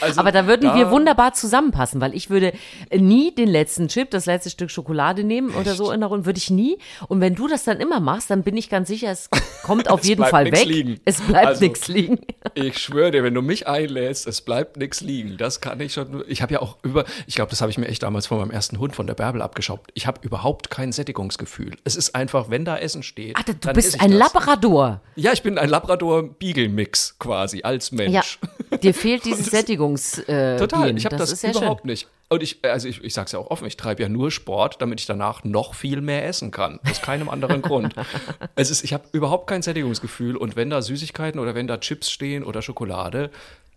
[SPEAKER 2] Also,
[SPEAKER 1] Aber da würden
[SPEAKER 2] ja,
[SPEAKER 1] wir wunderbar zusammenpassen, weil ich würde nie den letzten Chip, das letzte Stück Schokolade nehmen oder so in der Runde, würde ich nie. Und wenn du das dann immer machst, dann bin ich ganz sicher, es kommt [laughs] auf
[SPEAKER 2] Es
[SPEAKER 1] jeden Fall weg.
[SPEAKER 2] liegen.
[SPEAKER 1] Es bleibt
[SPEAKER 2] Also-
[SPEAKER 1] nichts liegen. [laughs]
[SPEAKER 2] Ich schwöre dir, wenn du mich einlädst, es bleibt nichts liegen. Das kann ich schon. Ich habe ja auch über, ich glaube, das habe ich mir echt damals von meinem ersten Hund, von der Bärbel, abgeschaut. Ich habe überhaupt kein Sättigungsgefühl. Es ist einfach, wenn da Essen steht.
[SPEAKER 1] Ah, du
[SPEAKER 2] dann esse
[SPEAKER 1] bist ein
[SPEAKER 2] das.
[SPEAKER 1] Labrador.
[SPEAKER 2] Ja, ich bin ein Labrador-Beagle-Mix quasi als Mensch.
[SPEAKER 1] Ja, dir [laughs] fehlt dieses Sättigungs äh,
[SPEAKER 2] Total,
[SPEAKER 1] Gen.
[SPEAKER 2] ich habe das,
[SPEAKER 1] sehr
[SPEAKER 2] überhaupt
[SPEAKER 1] schön.
[SPEAKER 2] nicht. Und ich, also ich, ich sage es ja auch offen, ich treibe ja nur Sport, damit ich danach noch viel mehr essen kann. Aus keinem anderen Grund. [laughs] Es ist, ich habe überhaupt kein Sättigungsgefühl und wenn da Süßigkeiten oder wenn da Chips stehen oder Schokolade,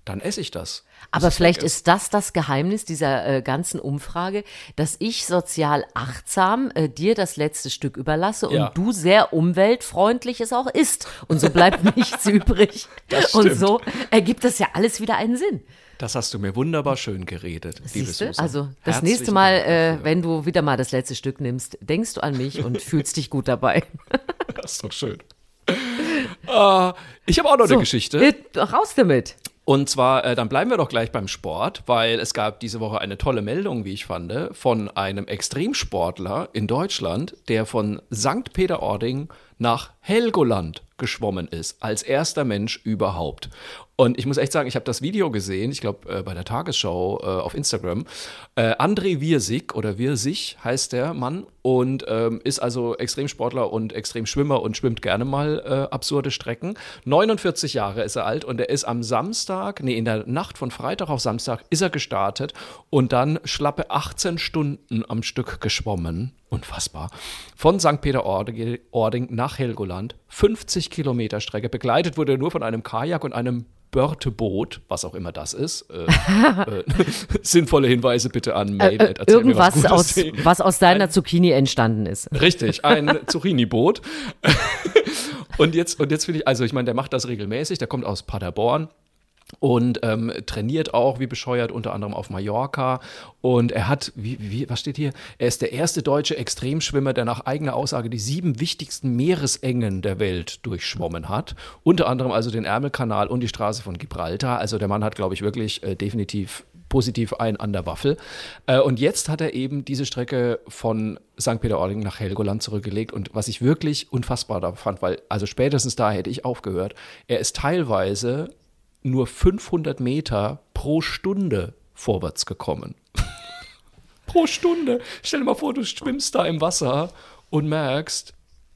[SPEAKER 2] dann esse ich das.
[SPEAKER 1] Aber vielleicht ist das das Geheimnis dieser äh, ganzen Umfrage, dass ich sozial achtsam äh, dir das letzte Stück überlasse
[SPEAKER 2] Ja.
[SPEAKER 1] und du sehr umweltfreundlich es auch isst. Und so bleibt [laughs] nichts übrig. Und so ergibt das ja alles wieder einen Sinn.
[SPEAKER 2] Das hast du mir wunderbar schön geredet, liebe
[SPEAKER 1] Siehst du?
[SPEAKER 2] Susan.
[SPEAKER 1] Also das
[SPEAKER 2] Herzlichen
[SPEAKER 1] nächste Mal, äh, wenn du wieder mal das letzte Stück nimmst, denkst du an mich und [laughs] fühlst dich gut dabei.
[SPEAKER 2] Das ist doch schön. Äh, ich habe auch noch eine Geschichte.
[SPEAKER 1] äh, Raus damit.
[SPEAKER 2] Und zwar, äh, dann bleiben wir doch gleich beim Sport, weil es gab diese Woche eine tolle Meldung, wie ich fand, von einem Extremsportler in Deutschland, der von St. Peter-Ording nach Helgoland geschwommen ist, als erster Mensch überhaupt. Und ich muss echt sagen, ich habe das Video gesehen, ich glaube äh, bei der Tagesschau äh, auf Instagram. Äh, André Wirsig oder Wirsig heißt der Mann und ähm, ist also Extremsportler und Extremschwimmer und schwimmt gerne mal äh, absurde Strecken. 49 Jahre ist er alt und er ist am Samstag, nee, in der Nacht von Freitag auf Samstag ist er gestartet und dann schlappe 18 Stunden am Stück geschwommen. Unfassbar. Von St. Peter-Ording nach Helgoland. 50 Kilometer Strecke. Begleitet wurde er nur von einem Kajak und einem Börteboot, was auch immer das ist. Äh, [laughs] äh, [laughs] sinnvolle Hinweise bitte an Mail.
[SPEAKER 1] Äh,
[SPEAKER 2] was
[SPEAKER 1] irgendwas
[SPEAKER 2] Gutes.
[SPEAKER 1] aus, was aus deiner Zucchini entstanden ist.
[SPEAKER 2] Richtig, ein [laughs] Zucchini-Boot. und jetzt, und jetzt finde ich, also ich meine, der macht das regelmäßig, der kommt aus Paderborn und ähm, trainiert auch wie bescheuert, unter anderem auf Mallorca. Und er hat, wie, wie, was steht hier? Er ist der erste deutsche Extremschwimmer, der nach eigener Aussage die sieben wichtigsten Meeresengen der Welt durchschwommen hat. Unter anderem also den Ärmelkanal und die Straße von Gibraltar. Also der Mann hat, glaube ich, wirklich äh, definitiv positiv ein an der Waffel. Äh, und jetzt hat er eben diese Strecke von St. Peter-Ording nach Helgoland zurückgelegt. Und was ich wirklich unfassbar da fand, weil also spätestens da hätte ich aufgehört, er ist teilweise nur 500 Meter pro Stunde vorwärts gekommen. [laughs] pro Stunde. Stell dir mal vor, du schwimmst da im Wasser und merkst,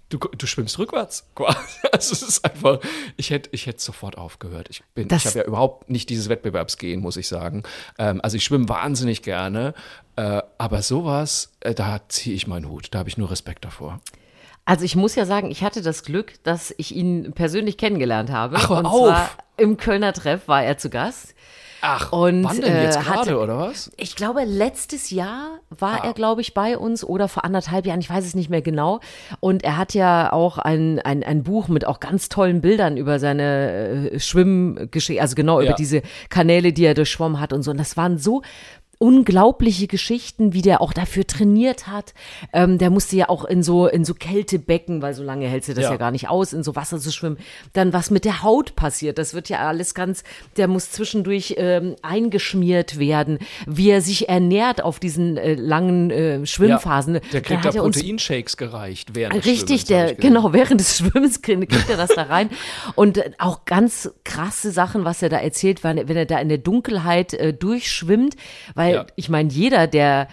[SPEAKER 2] du, du schwimmst rückwärts. [laughs] quasi. Also es ist einfach, ich hätte ich hätte sofort aufgehört. Ich, bin-
[SPEAKER 1] Das-
[SPEAKER 2] ich habe ja überhaupt nicht dieses Wettbewerbsgehen, muss ich sagen. Ähm, also ich schwimme wahnsinnig gerne, äh, aber sowas, äh, da ziehe ich meinen Hut. Da habe ich nur Respekt davor.
[SPEAKER 1] Also ich muss ja sagen, ich hatte das Glück, dass ich ihn persönlich kennengelernt habe.
[SPEAKER 2] Ach,
[SPEAKER 1] und
[SPEAKER 2] auf.
[SPEAKER 1] zwar im Kölner Treff war er zu Gast.
[SPEAKER 2] Ach,
[SPEAKER 1] Und,
[SPEAKER 2] wann denn jetzt
[SPEAKER 1] äh,
[SPEAKER 2] gerade, oder was?
[SPEAKER 1] Ich glaube, letztes Jahr war
[SPEAKER 2] Ah.
[SPEAKER 1] er, glaube ich, bei uns oder vor anderthalb Jahren, ich weiß es nicht mehr genau. Und er hat ja auch ein, ein, ein Buch mit auch ganz tollen Bildern über seine äh, Schwimmgeschichte, also genau
[SPEAKER 2] Ja.
[SPEAKER 1] über diese Kanäle, die er durchschwommen hat und so. Und das waren so unglaubliche Geschichten, wie der auch dafür trainiert hat. Ähm, der musste ja auch in so in so Kältebecken, weil so lange hältst du das ja.
[SPEAKER 2] Ja.
[SPEAKER 1] gar nicht aus, in so Wasser zu schwimmen. Dann was mit der Haut passiert, das wird ja alles ganz, der muss zwischendurch ähm, eingeschmiert werden, wie er sich ernährt auf diesen äh, langen äh, Schwimmphasen.
[SPEAKER 2] Ja, der kriegt da
[SPEAKER 1] uns
[SPEAKER 2] Proteinshakes gereicht während des
[SPEAKER 1] Richtig,
[SPEAKER 2] Schwimmens,
[SPEAKER 1] der, genau, während des Schwimmens kriegt, [laughs] kriegt er das da rein. Und äh, auch ganz krasse Sachen, was er da erzählt, wenn, wenn er da in der Dunkelheit äh, durchschwimmt. Weil
[SPEAKER 2] Ja.
[SPEAKER 1] ich meine, jeder, der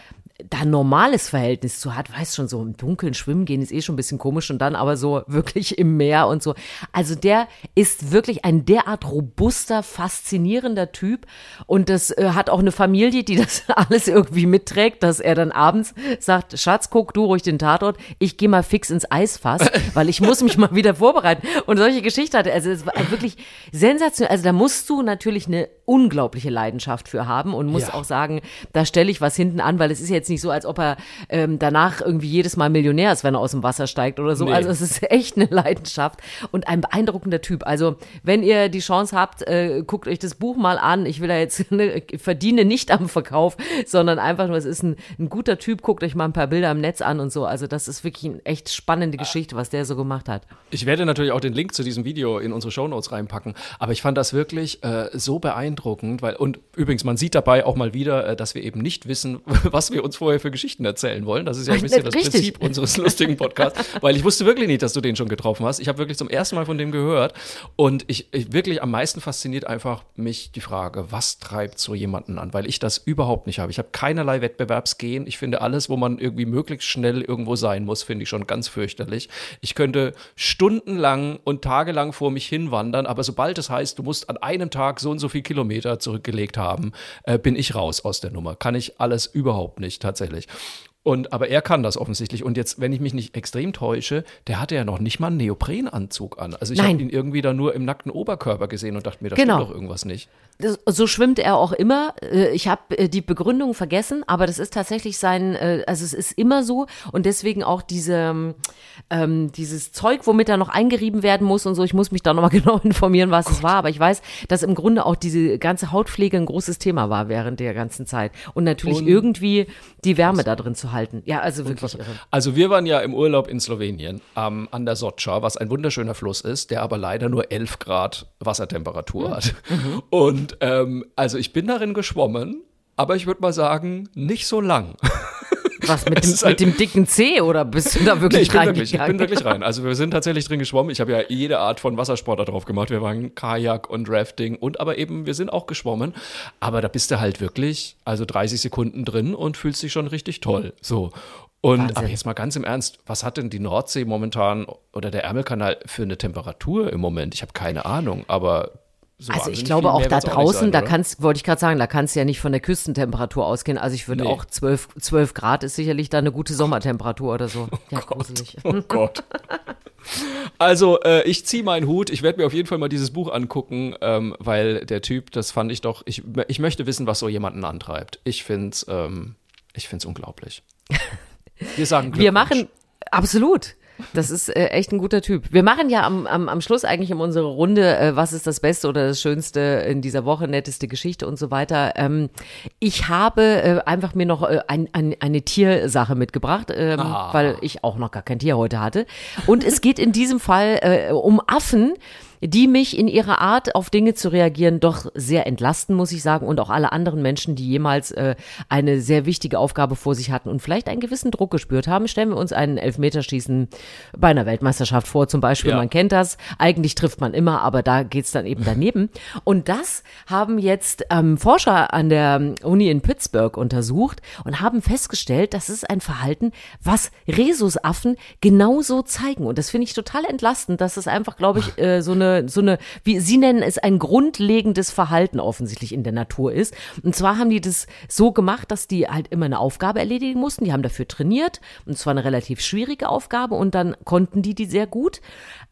[SPEAKER 1] da ein normales Verhältnis zu hat, weiß schon so, im Dunkeln schwimmen gehen ist eh schon ein bisschen komisch und dann aber so wirklich im Meer und so. Also der ist wirklich ein derart robuster, faszinierender Typ und das äh, hat auch eine Familie, die [laughs] das alles irgendwie mitträgt, dass er dann abends sagt, Schatz, guck du ruhig den Tatort, ich gehe mal fix ins Eisfass, [laughs] weil ich muss mich mal wieder vorbereiten. Und solche Geschichten hatte, also es war wirklich sensationell. Also da musst du natürlich eine unglaubliche Leidenschaft für haben und musst
[SPEAKER 2] Ja.
[SPEAKER 1] auch sagen, da stelle ich was hinten an, weil es ist jetzt nicht so, als ob er ähm, danach irgendwie jedes Mal Millionär ist, wenn er aus dem Wasser steigt oder so.
[SPEAKER 2] Nee.
[SPEAKER 1] Also es ist [laughs] echt eine Leidenschaft und ein beeindruckender Typ. Also wenn ihr die Chance habt, äh, guckt euch das Buch mal an. Ich will da jetzt [laughs] ne, verdiene nicht am Verkauf, sondern einfach nur, es ist ein, ein guter Typ. Guckt euch mal ein paar Bilder im Netz an und so. Also das ist wirklich eine echt spannende Geschichte, was der so gemacht hat.
[SPEAKER 2] Ich werde natürlich auch den Link zu diesem Video in unsere Shownotes reinpacken, aber ich fand das wirklich äh, so beeindruckend, weil, und übrigens, man sieht dabei auch mal wieder, äh, dass wir eben nicht wissen, [laughs] was wir uns vorher für Geschichten erzählen wollen. Das ist ja ein [laughs] bisschen das. Prinzip unseres [laughs] lustigen Podcasts, weil ich wusste wirklich nicht, dass du den schon getroffen hast. Ich habe wirklich zum ersten Mal von dem gehört und ich, ich wirklich am meisten fasziniert einfach mich die Frage, was treibt so jemanden an, weil ich das überhaupt nicht habe. Ich habe keinerlei Wettbewerbsgehen. Ich finde alles, wo man irgendwie möglichst schnell irgendwo sein muss, finde ich schon ganz fürchterlich. Ich könnte stundenlang und tagelang vor mich hinwandern, aber sobald es heißt, du musst an einem Tag so und so viel Kilometer zurückgelegt haben, äh, bin ich raus aus der Nummer. Kann ich alles überhaupt nicht tatsächlich. Und, aber er kann das offensichtlich. Und jetzt, wenn ich mich nicht extrem täusche, der hatte ja noch nicht mal einen Neoprenanzug an. Also ich habe ihn irgendwie da nur im nackten Oberkörper gesehen und dachte mir, da
[SPEAKER 1] Genau.
[SPEAKER 2] stimmt doch irgendwas nicht.
[SPEAKER 1] So schwimmt er auch immer. Äh, Ich habe äh, die Begründung vergessen, aber das ist tatsächlich sein, äh, also es ist immer so und deswegen auch diese, ähm, dieses Zeug, womit er noch eingerieben werden muss und so. Ich muss mich da nochmal [laughs] genau informieren, was es war, aber ich weiß, dass im Grunde auch diese ganze Hautpflege ein großes Thema war während der ganzen Zeit und natürlich
[SPEAKER 2] Und-
[SPEAKER 1] irgendwie die Wärme da drin zu halten. Ja, also wirklich.
[SPEAKER 2] Also wir waren ja im Urlaub in Slowenien ähm, an der Sotscha, was ein wunderschöner Fluss ist, der aber leider nur 11 Grad Wassertemperatur hat. Und ähm, also ich bin darin geschwommen, aber ich würde mal sagen, nicht so lang. [laughs]
[SPEAKER 1] Was mit dem,
[SPEAKER 2] halt-
[SPEAKER 1] mit dem dicken C oder bist du da
[SPEAKER 2] Nee,
[SPEAKER 1] wirklich
[SPEAKER 2] ich bin wirklich, ich bin wirklich rein. Also wir sind tatsächlich drin geschwommen. Ich habe ja jede Art von Wassersport da drauf gemacht. Wir waren Kajak und Rafting und aber eben, wir sind auch geschwommen. Aber da bist du halt wirklich, also 30 Sekunden drin und fühlst dich schon richtig toll. So. Und
[SPEAKER 1] Wahnsinn.
[SPEAKER 2] aber jetzt mal ganz im Ernst, was hat denn die Nordsee momentan oder der Ärmelkanal für eine Temperatur im Moment? Ich habe keine Ahnung, aber so
[SPEAKER 1] Also ich glaube auch da draußen,
[SPEAKER 2] sein,
[SPEAKER 1] da kannst, wollte ich gerade sagen, da kannst du ja nicht von der Küstentemperatur ausgehen. Also ich würde
[SPEAKER 2] Nee.
[SPEAKER 1] auch 12, 12 Grad ist sicherlich da eine gute Sommertemperatur oder so. Ja, gruselig.
[SPEAKER 2] Oh Gott. Also, äh, ich ziehe meinen Hut. Ich werde mir auf jeden Fall mal dieses Buch angucken, ähm, weil der Typ, das fand ich doch, ich, ich möchte wissen, was so jemanden antreibt. Ich finde es ähm, ich find's unglaublich. Wir sagen
[SPEAKER 1] Wir
[SPEAKER 2] Glückwunsch.
[SPEAKER 1] machen, absolut. Das ist äh, echt ein guter Typ. Wir machen ja am, am, am Schluss eigentlich in unsere Runde, äh, was ist das Beste oder das Schönste in dieser Woche, netteste Geschichte und so weiter. Ähm, ich habe äh, einfach mir noch äh, ein, ein, eine Tiersache mitgebracht, ähm,
[SPEAKER 2] Ah.
[SPEAKER 1] weil ich auch noch gar kein Tier heute hatte. Und es geht in diesem Fall äh, um Affen, die mich in ihrer Art auf Dinge zu reagieren doch sehr entlasten, muss ich sagen, und auch alle anderen Menschen, die jemals äh, eine sehr wichtige Aufgabe vor sich hatten und vielleicht einen gewissen Druck gespürt haben. Stellen wir uns einen Elfmeterschießen bei einer Weltmeisterschaft vor, zum Beispiel.
[SPEAKER 2] Ja.
[SPEAKER 1] Man kennt das. Eigentlich trifft man immer, aber da geht's dann eben daneben. Und das haben jetzt ähm, Forscher an der Uni in Pittsburgh untersucht und haben festgestellt, das ist ein Verhalten, was Rhesusaffen genauso zeigen. Und das finde ich total entlastend, dass es einfach, glaube ich, äh, so eine eine, so eine, wie Sie nennen es, ein grundlegendes Verhalten offensichtlich in der Natur ist. Und zwar haben die das so gemacht, dass die halt immer eine Aufgabe erledigen mussten. Die haben dafür trainiert und zwar eine relativ schwierige Aufgabe und dann konnten die die sehr gut.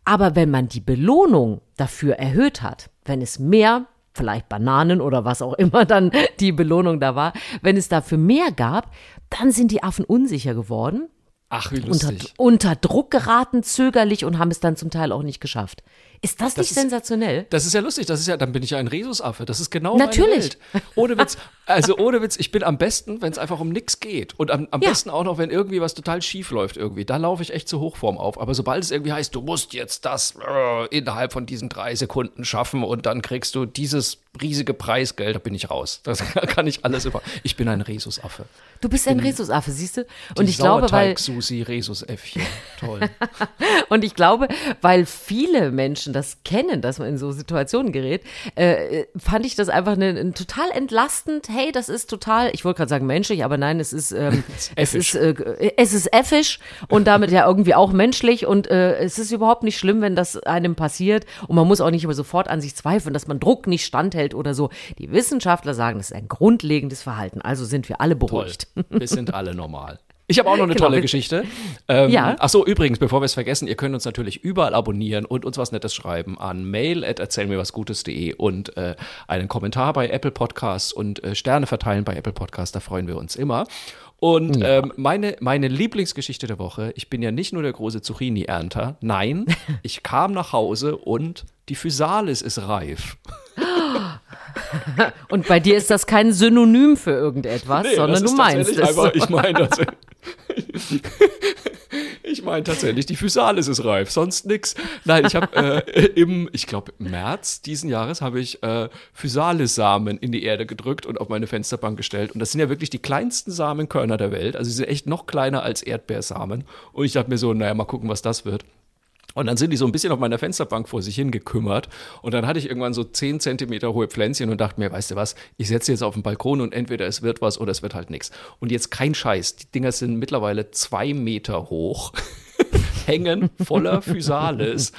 [SPEAKER 1] Aber wenn man die Belohnung dafür erhöht hat, wenn es mehr vielleicht Bananen oder was auch immer dann die Belohnung da war, wenn es dafür mehr gab, dann sind die Affen unsicher geworden,
[SPEAKER 2] Ach, wie
[SPEAKER 1] unter,
[SPEAKER 2] lustig.
[SPEAKER 1] unter Druck geraten, zögerlich und haben es dann zum Teil auch nicht geschafft. Ist das,
[SPEAKER 2] Das
[SPEAKER 1] nicht
[SPEAKER 2] ist-
[SPEAKER 1] sensationell?
[SPEAKER 2] Das ist ja lustig, das ist ja, dann bin ich ja ein Rhesusaffe. Das ist genau
[SPEAKER 1] Natürlich.
[SPEAKER 2] meine Welt. Ohne Witz, also ohne Witz, ich bin am besten, wenn es einfach um nichts geht. Und am, am
[SPEAKER 1] Ja.
[SPEAKER 2] besten auch noch, wenn irgendwie was total schief läuft irgendwie. Da laufe ich echt zur Hochform auf. Aber sobald es irgendwie heißt, du musst jetzt das äh, innerhalb von diesen drei Sekunden schaffen und dann kriegst du dieses riesige Preisgeld, da bin ich raus. Das [laughs] kann ich alles über. Ich bin ein Rhesusaffe.
[SPEAKER 1] Du bist ein Rhesusaffe, siehst du? Und ich glaube, weil
[SPEAKER 2] Sauerteig-Susi, Rhesusäffchen. Toll. [laughs]
[SPEAKER 1] Und ich glaube, weil viele Menschen das kennen, dass man in so Situationen gerät, äh, fand ich das einfach eine, ein total entlastend. Hey, das ist total, ich wollte gerade sagen menschlich, aber nein, es ist, ähm, [laughs] es
[SPEAKER 2] effisch.
[SPEAKER 1] ist, äh, es ist effisch und damit ja irgendwie auch menschlich und äh, es ist überhaupt nicht schlimm, wenn das einem passiert und man muss auch nicht immer sofort an sich zweifeln, dass man Druck nicht standhält oder so. Die Wissenschaftler sagen, das ist ein grundlegendes Verhalten, also sind wir alle
[SPEAKER 2] Toll.
[SPEAKER 1] beruhigt.
[SPEAKER 2] Wir sind alle [laughs] normal. Ich habe auch noch eine
[SPEAKER 1] Genau,
[SPEAKER 2] tolle Geschichte. Ähm,
[SPEAKER 1] Ja.
[SPEAKER 2] Ach so, übrigens, bevor wir es vergessen, ihr könnt uns natürlich überall abonnieren und uns was Nettes schreiben an mail at erzählmirwasgutes.de und äh, einen Kommentar bei Apple Podcasts und äh, Sterne verteilen bei Apple Podcasts, da freuen wir uns immer. Und ähm, meine, meine Lieblingsgeschichte der Woche, ich bin ja nicht nur der große Zucchini-Ernter, nein, [laughs] ich kam nach Hause und die Physalis ist reif.
[SPEAKER 1] Und bei dir ist das kein Synonym für irgendetwas,
[SPEAKER 2] Nee,
[SPEAKER 1] sondern
[SPEAKER 2] das
[SPEAKER 1] du meinst es.
[SPEAKER 2] Einfach, ich meine tatsächlich. [laughs] [laughs] Ich meine tatsächlich, die Physalis ist reif, sonst nix. Nein, ich habe äh, [laughs] im, ich glaube, März diesen Jahres habe ich äh, Physalis-Samen in die Erde gedrückt und auf meine Fensterbank gestellt. Und das sind ja wirklich die kleinsten Samenkörner der Welt. Also sie sind echt noch kleiner als Erdbeersamen. Und ich dachte mir so, naja, mal gucken, was das wird. Und dann sind die so ein bisschen auf meiner Fensterbank vor sich hingekümmert. Und dann hatte ich irgendwann so 10 Zentimeter hohe Pflänzchen und dachte mir, weißt du was, ich setze jetzt auf den Balkon und entweder es wird was oder es wird halt nichts. Und jetzt kein Scheiß, die Dinger sind mittlerweile zwei Meter hoch, [laughs] hängen voller Physalis.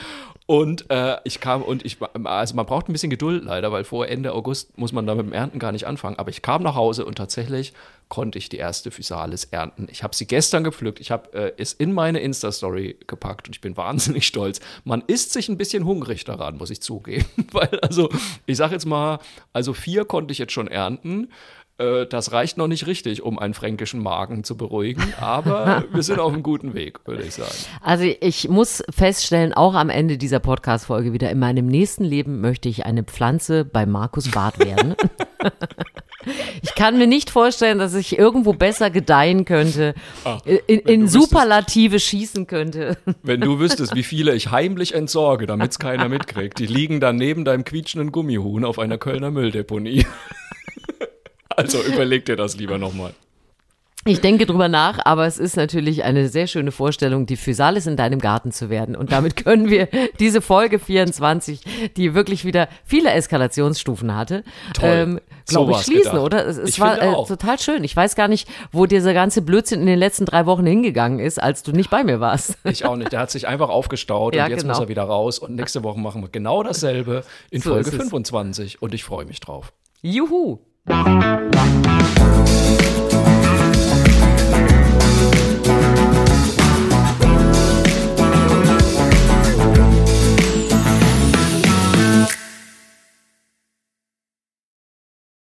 [SPEAKER 2] Und äh, ich kam und ich, also man braucht ein bisschen Geduld leider, weil vor Ende August muss man da mit dem Ernten gar nicht anfangen. Aber ich kam nach Hause und tatsächlich konnte ich die erste Physalis ernten. Ich habe sie gestern gepflückt. Ich habe äh, es in meine Insta-Story gepackt und ich bin [laughs] wahnsinnig stolz. Man ist sich ein bisschen hungrig daran, muss ich zugeben. [laughs] Weil, also, ich sage jetzt mal, also vier konnte ich jetzt schon ernten. Äh, Das reicht noch nicht richtig, um einen fränkischen Magen zu beruhigen, aber [laughs] wir sind auf einem guten Weg, würde ich sagen.
[SPEAKER 1] Also ich muss feststellen, auch am Ende dieser Podcast-Folge wieder, in meinem nächsten Leben möchte ich eine Pflanze bei Markus Barth werden. Ich kann mir nicht vorstellen, dass ich irgendwo besser gedeihen könnte,
[SPEAKER 2] Ah,
[SPEAKER 1] in,
[SPEAKER 2] wenn
[SPEAKER 1] in
[SPEAKER 2] du wüsstest.
[SPEAKER 1] Superlative schießen könnte.
[SPEAKER 2] Wenn du wüsstest, wie viele ich heimlich entsorge, damit es keiner mitkriegt. Die liegen dann neben deinem quietschenden Gummihuhn auf einer Kölner Mülldeponie. [laughs] Also überleg dir das lieber nochmal.
[SPEAKER 1] Ich denke drüber nach, aber es ist natürlich eine sehr schöne Vorstellung, die Physalis in deinem Garten zu werden. Und damit [laughs] können wir diese Folge 24, die wirklich wieder viele Eskalationsstufen hatte,
[SPEAKER 2] Toll.
[SPEAKER 1] ähm,
[SPEAKER 2] So
[SPEAKER 1] glaube ich,
[SPEAKER 2] war's
[SPEAKER 1] schließen,
[SPEAKER 2] gedacht.
[SPEAKER 1] oder? Es, es
[SPEAKER 2] Ich
[SPEAKER 1] war äh, total schön. Ich weiß gar nicht, wo dieser ganze Blödsinn in den letzten drei Wochen hingegangen ist, als du nicht bei mir warst.
[SPEAKER 2] Ich auch nicht. Der hat sich einfach aufgestaut [laughs]
[SPEAKER 1] Ja,
[SPEAKER 2] und jetzt
[SPEAKER 1] genau.
[SPEAKER 2] muss er wieder raus. Und nächste Woche machen wir genau dasselbe in
[SPEAKER 1] So
[SPEAKER 2] Folge
[SPEAKER 1] ist es.
[SPEAKER 2] 25. Und ich freue mich drauf.
[SPEAKER 1] Juhu!